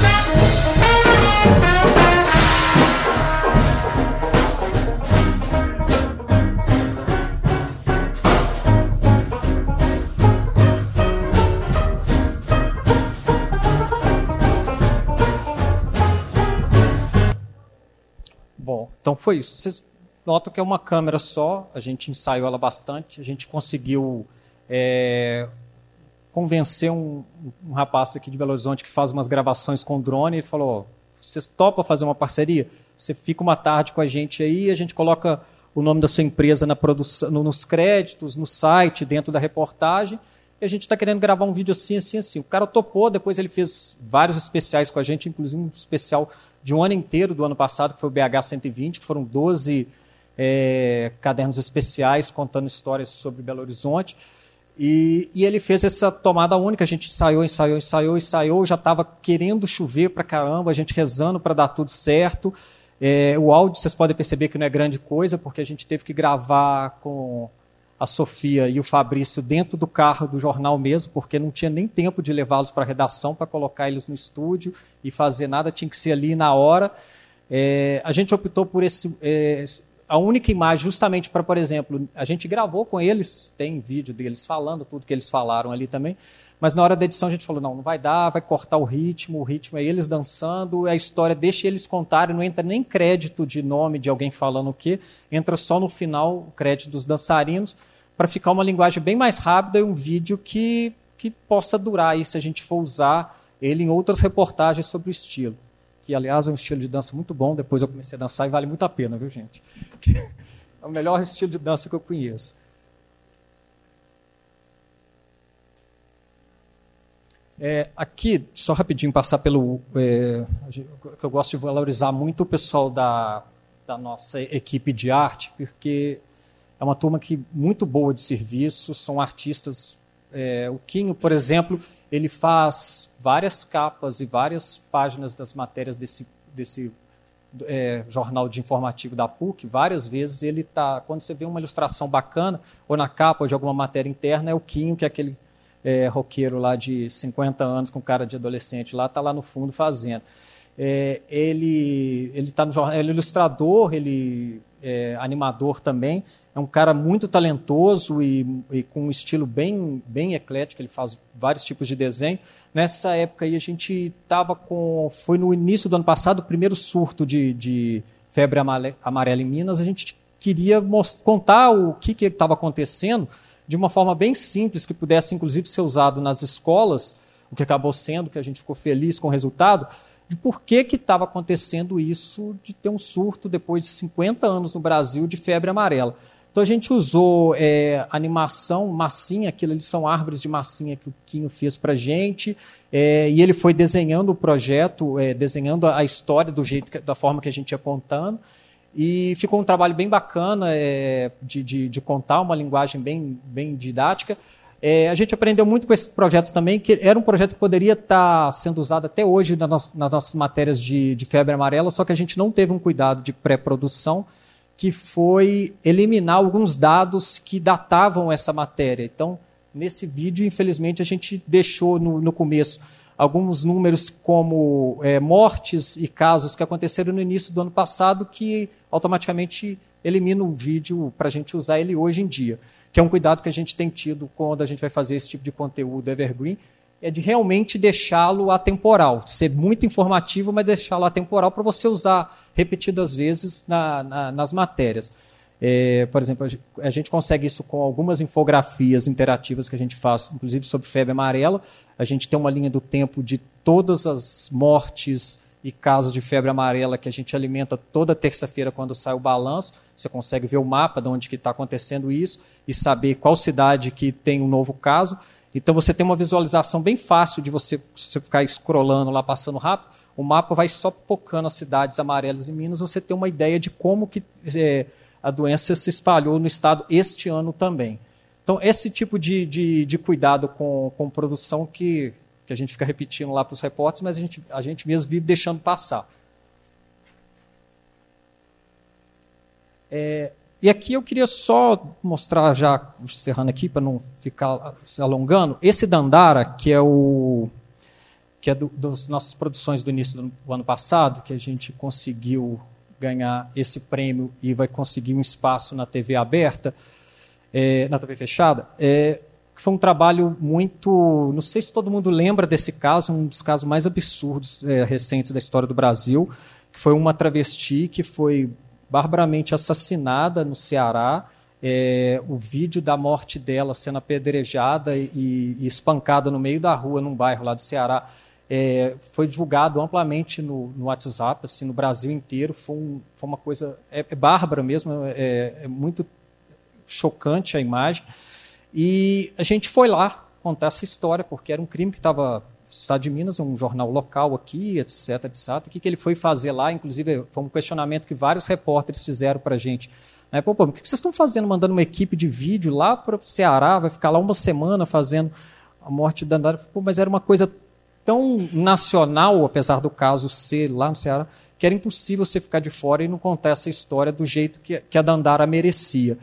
Então foi isso. Vocês notam que é uma câmera só, a gente ensaiou ela bastante, a gente conseguiu é, convencer um, um, rapaz aqui de Belo Horizonte que faz umas gravações com drone e falou: vocês topam fazer uma parceria? Você fica uma tarde com a gente aí, a gente coloca o nome da sua empresa na produção, nos créditos, no site, dentro da reportagem. E a gente está querendo gravar um vídeo assim, assim, assim. O cara topou, depois ele fez vários especiais com a gente, inclusive um especial de um ano inteiro do ano passado, que foi o BH 120, que foram 12 é, cadernos especiais contando histórias sobre Belo Horizonte. E, e, ele fez essa tomada única, a gente ensaiou, ensaiou, ensaiou, ensaiou, já estava querendo chover para caramba, a gente rezando para dar tudo certo. É, o áudio, vocês podem perceber que não é grande coisa, porque a gente teve que gravar com a Sofia e o Fabrício dentro do carro do jornal mesmo, porque não tinha nem tempo de levá-los para a redação para colocar eles no estúdio e fazer nada, tinha que ser ali na hora. É, a gente optou por esse, é, a única imagem justamente para, por exemplo, a gente gravou com eles, tem vídeo deles falando tudo que eles falaram ali também, mas na hora da edição a gente falou, não, não vai dar, vai cortar o ritmo, o ritmo é eles dançando, a história deixa eles contarem, não entra nem crédito de nome de alguém falando o quê, entra só no final o crédito dos dançarinos, para ficar uma linguagem bem mais rápida e um vídeo que, que possa durar aí se a gente for usar ele em outras reportagens sobre o estilo. Que, aliás, é um estilo de dança muito bom. Depois eu comecei a dançar e vale muito a pena, viu, gente? É o melhor estilo de dança que eu conheço. É, aqui, só rapidinho passar pelo. É, eu gosto de valorizar muito o pessoal da, da nossa equipe de arte, porque é uma turma que muito boa de serviço, são artistas. É, o Quinho, por exemplo, ele faz várias capas e várias páginas das matérias desse, desse é, jornal de informativo da PUC. Várias vezes ele está, quando você vê uma ilustração bacana, ou na capa ou de alguma matéria interna, é o Quinho, que é aquele é, roqueiro lá de 50 anos com cara de adolescente lá, está lá no fundo fazendo. É, ele ele está no jornal, ele é ilustrador, ele é animador também, é um cara muito talentoso e, e, com um estilo bem, bem eclético, ele faz vários tipos de desenho. Nessa época aí a gente estava com. Foi no início do ano passado, o primeiro surto de, de febre amarela em Minas. A gente queria contar o que estava acontecendo de uma forma bem simples, que pudesse inclusive ser usado nas escolas, o que acabou sendo, que a gente ficou feliz com o resultado, de por que estava acontecendo isso de ter um surto depois de 50 anos no Brasil de febre amarela. Então a gente usou é, animação, massinha, aquilo ali são árvores de massinha que o Quinho fez para gente, é, e ele foi desenhando o projeto, é, desenhando a história do jeito, da forma que a gente ia contando, e ficou um trabalho bem bacana é, de, de, de, contar uma linguagem bem, bem didática. É, a gente aprendeu muito com esse projeto também, que era um projeto que poderia estar sendo usado até hoje nas, nas nossas matérias de, de febre amarela, só que a gente não teve um cuidado de pré-produção, que foi eliminar alguns dados que datavam essa matéria. Então, nesse vídeo, infelizmente, a gente deixou no, no começo alguns números como é, mortes e casos que aconteceram no início do ano passado, que automaticamente elimina o vídeo para a gente usar ele hoje em dia. Que é um cuidado que a gente tem tido quando a gente vai fazer esse tipo de conteúdo evergreen, é de realmente deixá-lo atemporal, ser muito informativo, mas deixá-lo atemporal para você usar repetidas vezes na, na, nas matérias. É, por exemplo, a gente consegue isso com algumas infografias interativas que a gente faz, inclusive sobre febre amarela. A gente tem uma linha do tempo de todas as mortes e casos de febre amarela que a gente alimenta toda terça-feira quando sai o balanço. Você consegue ver o mapa de onde está acontecendo isso e saber qual cidade que tem um novo caso. Então você tem uma visualização bem fácil de você, você ficar scrollando lá, passando rápido. O mapa vai só pocando as cidades amarelas em Minas, você tem uma ideia de como que é, a doença se espalhou no estado este ano também. Então, esse tipo de, de, de cuidado com, com produção que, que a gente fica repetindo lá para os repórteres, mas a gente, a gente mesmo vive deixando passar. É, e aqui eu queria só mostrar, já encerrando aqui, para não ficar se alongando, esse Dandara, que é o que é do, das nossas produções do início do ano passado, que a gente conseguiu ganhar esse prêmio e vai conseguir um espaço na TV aberta, é, na TV fechada, é, foi um trabalho muito. Não sei se todo mundo lembra desse caso, um dos casos mais absurdos é, recentes da história do Brasil, que foi uma travesti que foi barbaramente assassinada no Ceará. É, o vídeo da morte dela sendo apedrejada e, e, espancada no meio da rua, num bairro lá do Ceará, é, foi divulgado amplamente no, no, WhatsApp, assim, no Brasil inteiro. Foi, um, foi uma coisa é, é bárbara mesmo, é, é, muito chocante a imagem. E a gente foi lá contar essa história, porque era um crime que estava Estado de Minas, um jornal local aqui, etc, etc. O que, que ele foi fazer lá? Inclusive, foi um questionamento que vários repórteres fizeram para a gente. Né? Pô, pô, o que vocês estão fazendo, mandando uma equipe de vídeo lá para o Ceará, vai ficar lá uma semana fazendo a morte da Andara? Pô, mas era uma coisa tão nacional, apesar do caso ser lá no Ceará, que era impossível você ficar de fora e não contar essa história do jeito que, que a Dandara merecia.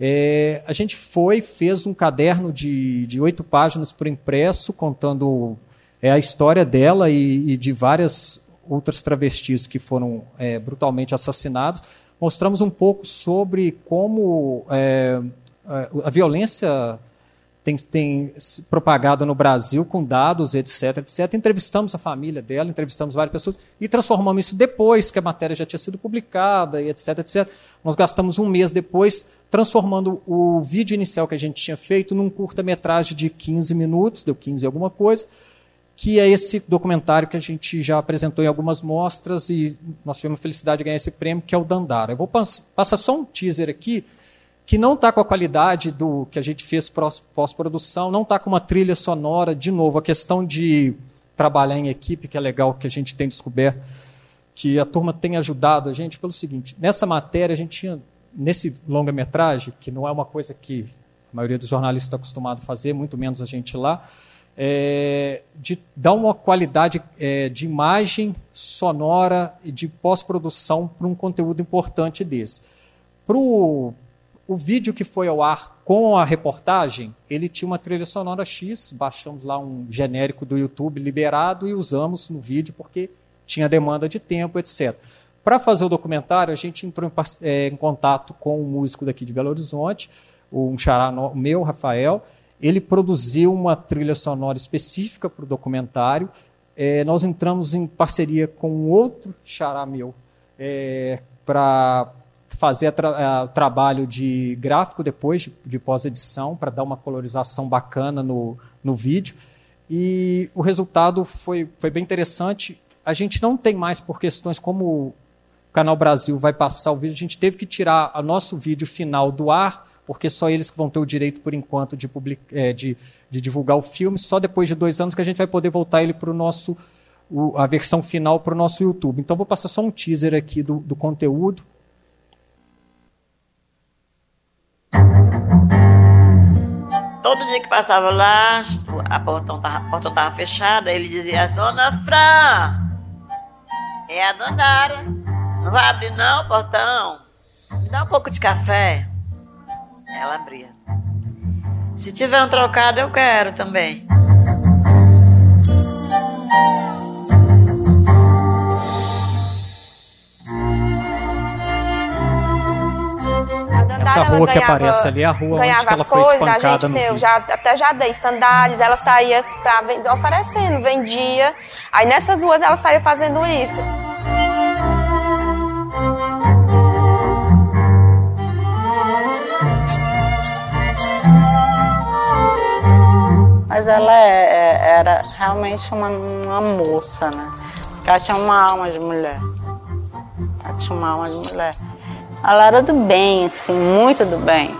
É, a gente foi, fez um caderno de, oito páginas por impresso, contando é, a história dela e, e, de várias outras travestis que foram é, brutalmente assassinadas. Mostramos um pouco sobre como é, a violência tem, tem propagado no Brasil com dados, etc, etc. Entrevistamos a família dela, entrevistamos várias pessoas e transformamos isso depois que a matéria já tinha sido publicada, etc, etc. Nós gastamos um mês depois transformando o vídeo inicial que a gente tinha feito num curta-metragem de 15 minutos, deu 15 alguma coisa, que é esse documentário que a gente já apresentou em algumas mostras e nós tivemos a felicidade de ganhar esse prêmio, que é o Dandara. Eu vou passar só um teaser aqui, que não está com a qualidade do que a gente fez pós-produção, não está com uma trilha sonora, de novo, a questão de trabalhar em equipe, que é legal que a gente tem descoberto, que a turma tem ajudado a gente pelo seguinte, nessa matéria a gente tinha, nesse longa-metragem, que não é uma coisa que a maioria dos jornalistas está acostumado a fazer, muito menos a gente lá, é, de dar uma qualidade é, de imagem sonora e de pós-produção para um conteúdo importante desse. Para o vídeo que foi ao ar com a reportagem, ele tinha uma trilha sonora X, baixamos lá um genérico do YouTube liberado e usamos no vídeo porque tinha demanda de tempo, etc. Para fazer o documentário, a gente entrou em, é, em, contato com um músico daqui de Belo Horizonte, um xará meu, Rafael. Ele produziu uma trilha sonora específica para o documentário. É, nós entramos em parceria com outro xará meu é, para fazer o trabalho de gráfico depois, de, de pós-edição, para dar uma colorização bacana no, no vídeo. E o resultado foi, foi bem interessante. A gente não tem mais, por questões como o Canal Brasil vai passar o vídeo, a gente teve que tirar o nosso vídeo final do ar, porque só eles que vão ter o direito, por enquanto, de, é, de, de divulgar o filme. Só depois de dois anos que a gente vai poder voltar ele para o nosso a versão final para o nosso YouTube. Então vou passar só um teaser aqui do, do conteúdo. Todo dia que passava lá, a portão estava portão tava fechada, ele dizia, Dona Fran, é a Dandara. Não vai abrir não portão? Me dá um pouco de café. Ela abria. Se tiver um trocado, eu quero também. Essa rua que aparece ali é a rua onde ela foi espancada gente, no eu já, Até já dei sandálias, ela saía pra, oferecendo, vendia. Aí nessas ruas ela saía fazendo isso. Mas ela é, é, era realmente uma, uma moça, né? Ela tinha uma alma de mulher. Ela tinha uma alma de mulher. Ela era do bem, assim, muito do bem.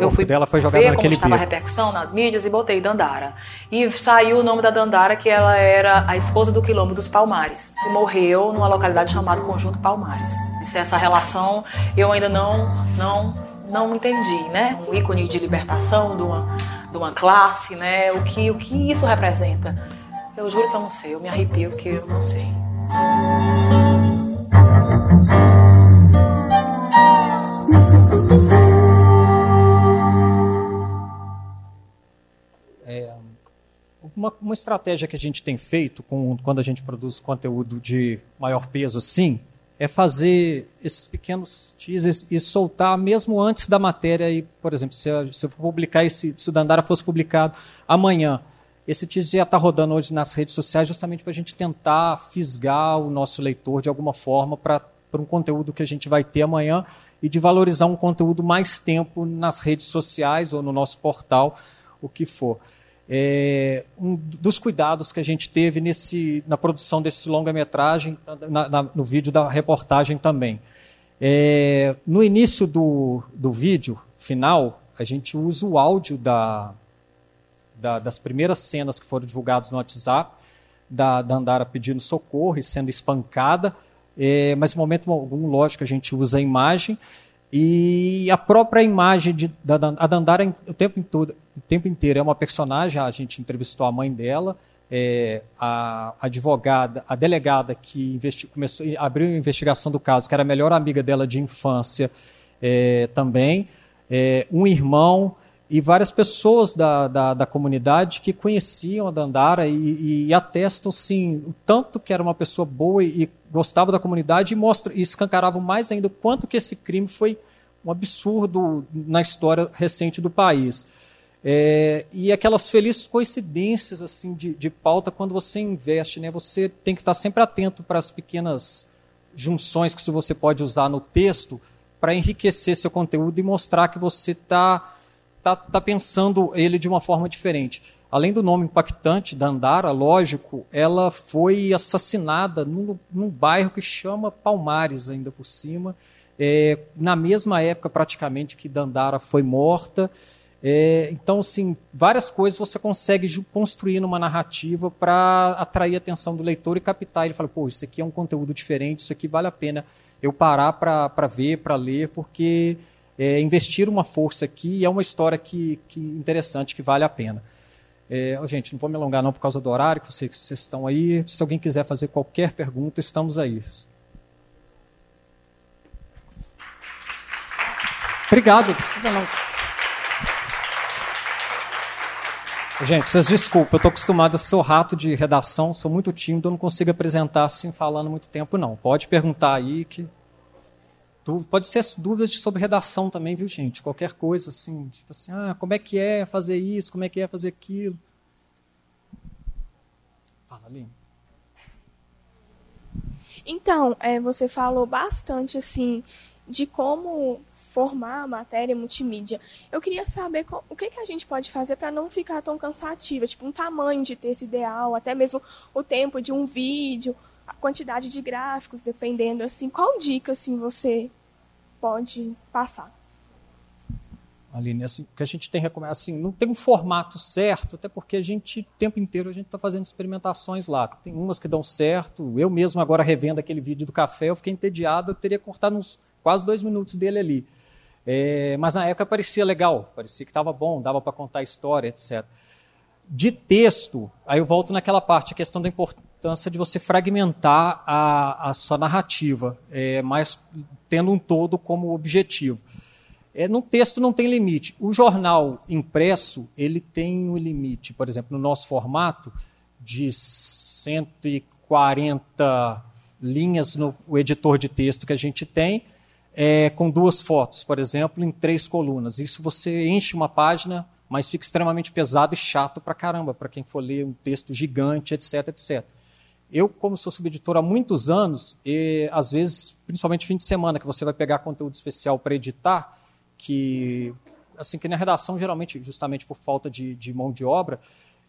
Eu fui dela foi jogado ver naquele como estava a repercussão nas mídias e botei Dandara. E saiu o nome da Dandara, que ela era a esposa do Quilombo dos Palmares. E morreu numa localidade chamada Conjunto Palmares. Isso, essa relação eu ainda não, não, não entendi, né? Um ícone de libertação de uma, de uma classe, né? O que, o que isso representa? Eu juro que eu não sei, eu me arrepio porque eu não sei. É, uma, uma estratégia que a gente tem feito com, quando a gente produz conteúdo de maior peso assim, é fazer esses pequenos teasers e soltar mesmo antes da matéria. E, por exemplo, se, eu- se publicar esse, se o Dandara fosse publicado amanhã, esse teaser já está rodando hoje nas redes sociais justamente para a gente tentar fisgar o nosso leitor de alguma forma para um conteúdo que a gente vai ter amanhã e de valorizar um conteúdo mais tempo nas redes sociais ou no nosso portal, o que for. É, um dos cuidados que a gente teve nesse, na produção desse longa-metragem, no vídeo da reportagem também. É, no início do, do vídeo final, a gente usa o áudio da, da- das primeiras cenas que foram divulgadas no WhatsApp, da, da Andara pedindo socorro e sendo espancada, é, mas em momento algum, lógico, a gente usa a imagem. E a própria imagem de, da, Dan- a Dandara o tempo, em todo, o tempo inteiro é uma personagem, a gente entrevistou a mãe dela, é, a advogada, a delegada que investi, começou, abriu a investigação do caso, que era a melhor amiga dela de infância é, também, é, um irmão e várias pessoas da, da, da comunidade que conheciam a Dandara e, e atestam sim, o tanto que era uma pessoa boa e, e gostava da comunidade e, mostra, e escancaravam mais ainda o quanto que esse crime foi um absurdo na história recente do país. É, e aquelas felizes coincidências assim de, de pauta quando você investe, né? Você tem que estar sempre atento para as pequenas junções que você pode usar no texto para enriquecer seu conteúdo e mostrar que você está tá, tá pensando ele de uma forma diferente. Além do nome impactante da Andara, lógico, ela foi assassinada num, num bairro que chama Palmares, ainda por cima, é, na mesma época praticamente que Dandara foi morta. É, então, assim, várias coisas você consegue construir numa narrativa para atrair a atenção do leitor e captar. Ele fala, pô, isso aqui é um conteúdo diferente, isso aqui vale a pena eu parar para ver, para ler, porque é, investir uma força aqui é uma história que, que interessante, que vale a pena. É, gente, não vou me alongar não por causa do horário, que vocês, vocês estão aí. Se alguém quiser fazer qualquer pergunta, estamos aí. Obrigado, precisa não. Gente, vocês desculpem, eu estou acostumado a ser rato de redação, sou muito tímido, eu não consigo apresentar assim falando muito tempo, não. Pode perguntar aí que. Pode ser dúvidas sobre redação também, viu, gente? Qualquer coisa assim, tipo assim, ah, como é que é fazer isso, como é que é fazer aquilo. Fala, Aline. Então, é, você falou bastante assim de como formar a matéria multimídia. Eu queria saber co- o que, que a gente pode fazer para não ficar tão cansativa, tipo um tamanho de texto ideal, até mesmo o tempo de um vídeo, a quantidade de gráficos, dependendo assim. Qual dica assim você pode passar? Aline, assim, que a gente tem recomendado, assim, não tem um formato certo, até porque a gente, o tempo inteiro, a gente está fazendo experimentações lá. Tem umas que dão certo. Eu mesmo, agora revendo aquele vídeo do café, eu fiquei entediado, eu teria cortado uns quase dois minutos dele ali. É, mas na época parecia legal, parecia que estava bom, dava para contar a história, etc. De texto, aí eu volto naquela parte, a questão da importância de você fragmentar a, a sua narrativa, é, mas tendo um todo como objetivo. É, no texto não tem limite. O jornal impresso, ele tem um limite, por exemplo, no nosso formato, de 140 linhas no editor de texto que a gente tem, é, com duas fotos, por exemplo, em três colunas. Isso você enche uma página, mas fica extremamente pesado e chato para caramba, para quem for ler um texto gigante, etc, etc. Eu, como sou subeditor há muitos anos, e, às vezes, principalmente fim de semana, que você vai pegar conteúdo especial para editar, que assim que na redação geralmente justamente por falta de, de mão de obra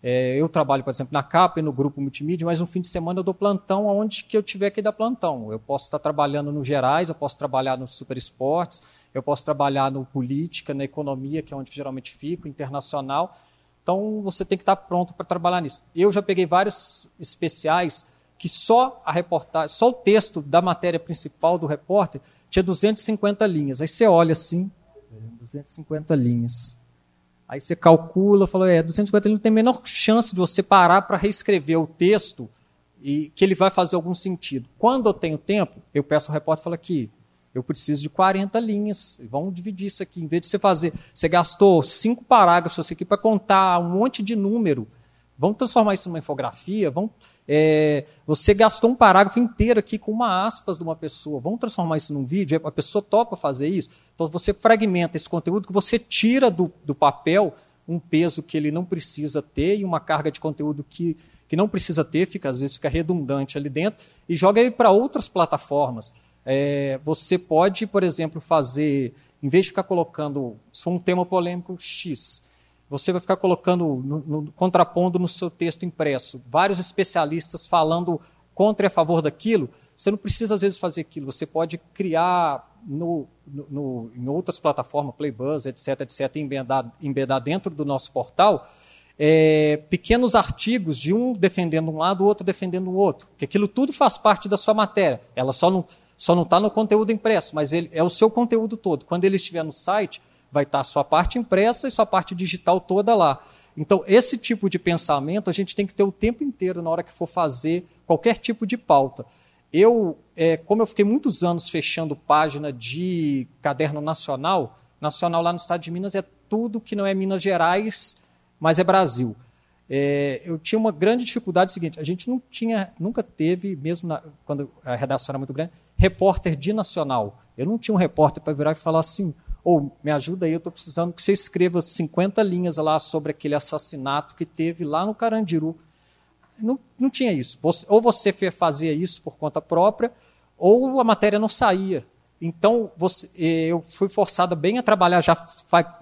É, eu trabalho, por exemplo, na capa e no grupo multimídia, mas no fim de semana eu dou plantão aonde que eu tiver que dar plantão. Eu posso estar trabalhando no gerais, eu posso trabalhar no super esportes, eu posso trabalhar no política, na economia, que é onde geralmente fico, internacional. Então você tem que estar pronto para trabalhar nisso. Eu já peguei vários especiais que só a reportagem, só o texto da matéria principal do repórter tinha 250 linhas. Aí você olha assim, 250 linhas. Aí você calcula, fala, é, 250 linhas não tem a menor chance de você parar para reescrever o texto e que ele vai fazer algum sentido. Quando eu tenho tempo, eu peço ao repórter, falo aqui, eu preciso de 40 linhas. Vamos dividir isso aqui. Em vez de você fazer, você gastou cinco parágrafos aqui para contar um monte de número. Vamos transformar isso numa infografia. Vamos, é, você gastou um parágrafo inteiro aqui com uma aspas de uma pessoa. Vamos transformar isso num vídeo? A pessoa topa fazer isso? Então você fragmenta esse conteúdo que você tira do, do papel um peso que ele não precisa ter e uma carga de conteúdo que, que não precisa ter, fica, às vezes fica redundante ali dentro, e joga ele para outras plataformas. É, você pode, por exemplo, fazer, em vez de ficar colocando, se for um tema polêmico X, você vai ficar colocando, no, no, contrapondo no seu texto impresso, vários especialistas falando contra e a favor daquilo. Você não precisa, às vezes, fazer aquilo. Você pode criar no, no, em outras plataformas, Playbuzz, etc., etc., embedar, embedar dentro do nosso portal, é, pequenos artigos de um defendendo um lado, o outro defendendo o outro. Porque aquilo tudo faz parte da sua matéria. Ela só não está no conteúdo impresso, mas ele é o seu conteúdo todo. Quando ele estiver no site, vai estar sua parte impressa e sua parte digital toda lá. Então, esse tipo de pensamento a gente tem que ter o tempo inteiro na hora que for fazer qualquer tipo de pauta. Eu, é, como eu fiquei muitos anos fechando página de caderno nacional, nacional lá no estado de Minas é tudo que não é Minas Gerais, mas é Brasil. É, eu tinha uma grande dificuldade seguinte, a gente não tinha, nunca teve, mesmo na, quando a redação era muito grande, repórter de nacional. Eu não tinha um repórter para virar e falar assim, ou me ajuda aí, eu estou precisando que você escreva 50 linhas lá sobre aquele assassinato que teve lá no Carandiru. Não, não tinha isso. Ou você fazia isso por conta própria, ou a matéria não saía. Então, você, eh, eu fui forçada bem a trabalhar já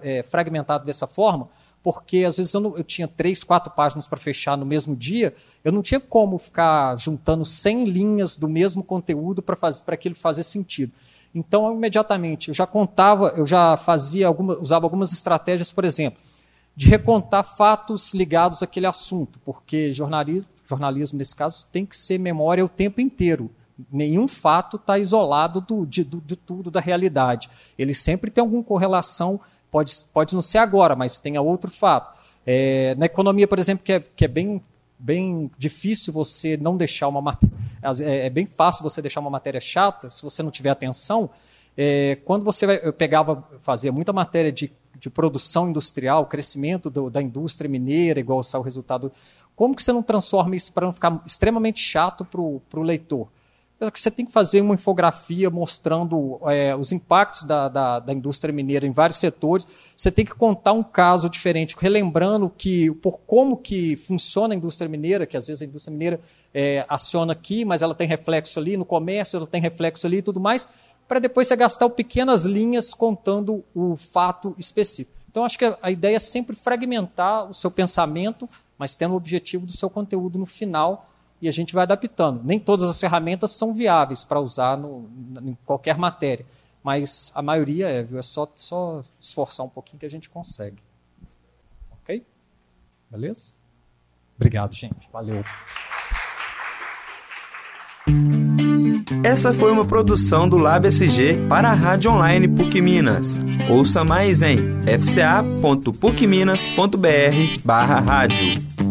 é, fragmentado dessa forma, porque às vezes eu, não, eu tinha três, quatro páginas para fechar no mesmo dia, eu não tinha como ficar juntando 100 linhas do mesmo conteúdo para aquilo fazer sentido. Então, imediatamente, eu já contava, eu já fazia alguma, usava algumas estratégias, por exemplo, de recontar fatos ligados àquele assunto, porque jornalismo, jornalismo nesse caso, tem que ser memória o tempo inteiro. Nenhum fato está isolado do, de, do, de tudo da realidade. Ele sempre tem alguma correlação Pode, pode não ser agora, mas tenha outro fato. É, na economia, por exemplo, que é, que é bem, bem difícil você não deixar uma matéria. É, é, bem fácil você deixar uma matéria chata se você não tiver atenção. É, quando você vai, pegava, fazia muita matéria de, de produção industrial, crescimento do, da indústria mineira, igual o resultado. Como que você não transforma isso para não ficar extremamente chato para o leitor? Você tem que fazer uma infografia mostrando é, os impactos da, da, da, indústria mineira em vários setores. Você tem que contar um caso diferente, relembrando que por como que funciona a indústria mineira, que às vezes a indústria mineira é, aciona aqui, mas ela tem reflexo ali no comércio, ela tem reflexo ali e tudo mais, para depois você gastar pequenas linhas contando o fato específico. Então, acho que a, ideia é sempre fragmentar o seu pensamento, mas tendo o objetivo do seu conteúdo no final e a gente vai adaptando. Nem todas as ferramentas são viáveis para usar no, em qualquer matéria, mas a maioria é, viu? É só, só esforçar um pouquinho que a gente consegue. Ok? Beleza? Obrigado, gente. Valeu. Essa foi uma produção do Lab SG para a Rádio Online PUC Minas. Ouça mais em fca.pucminas.br barra rádio.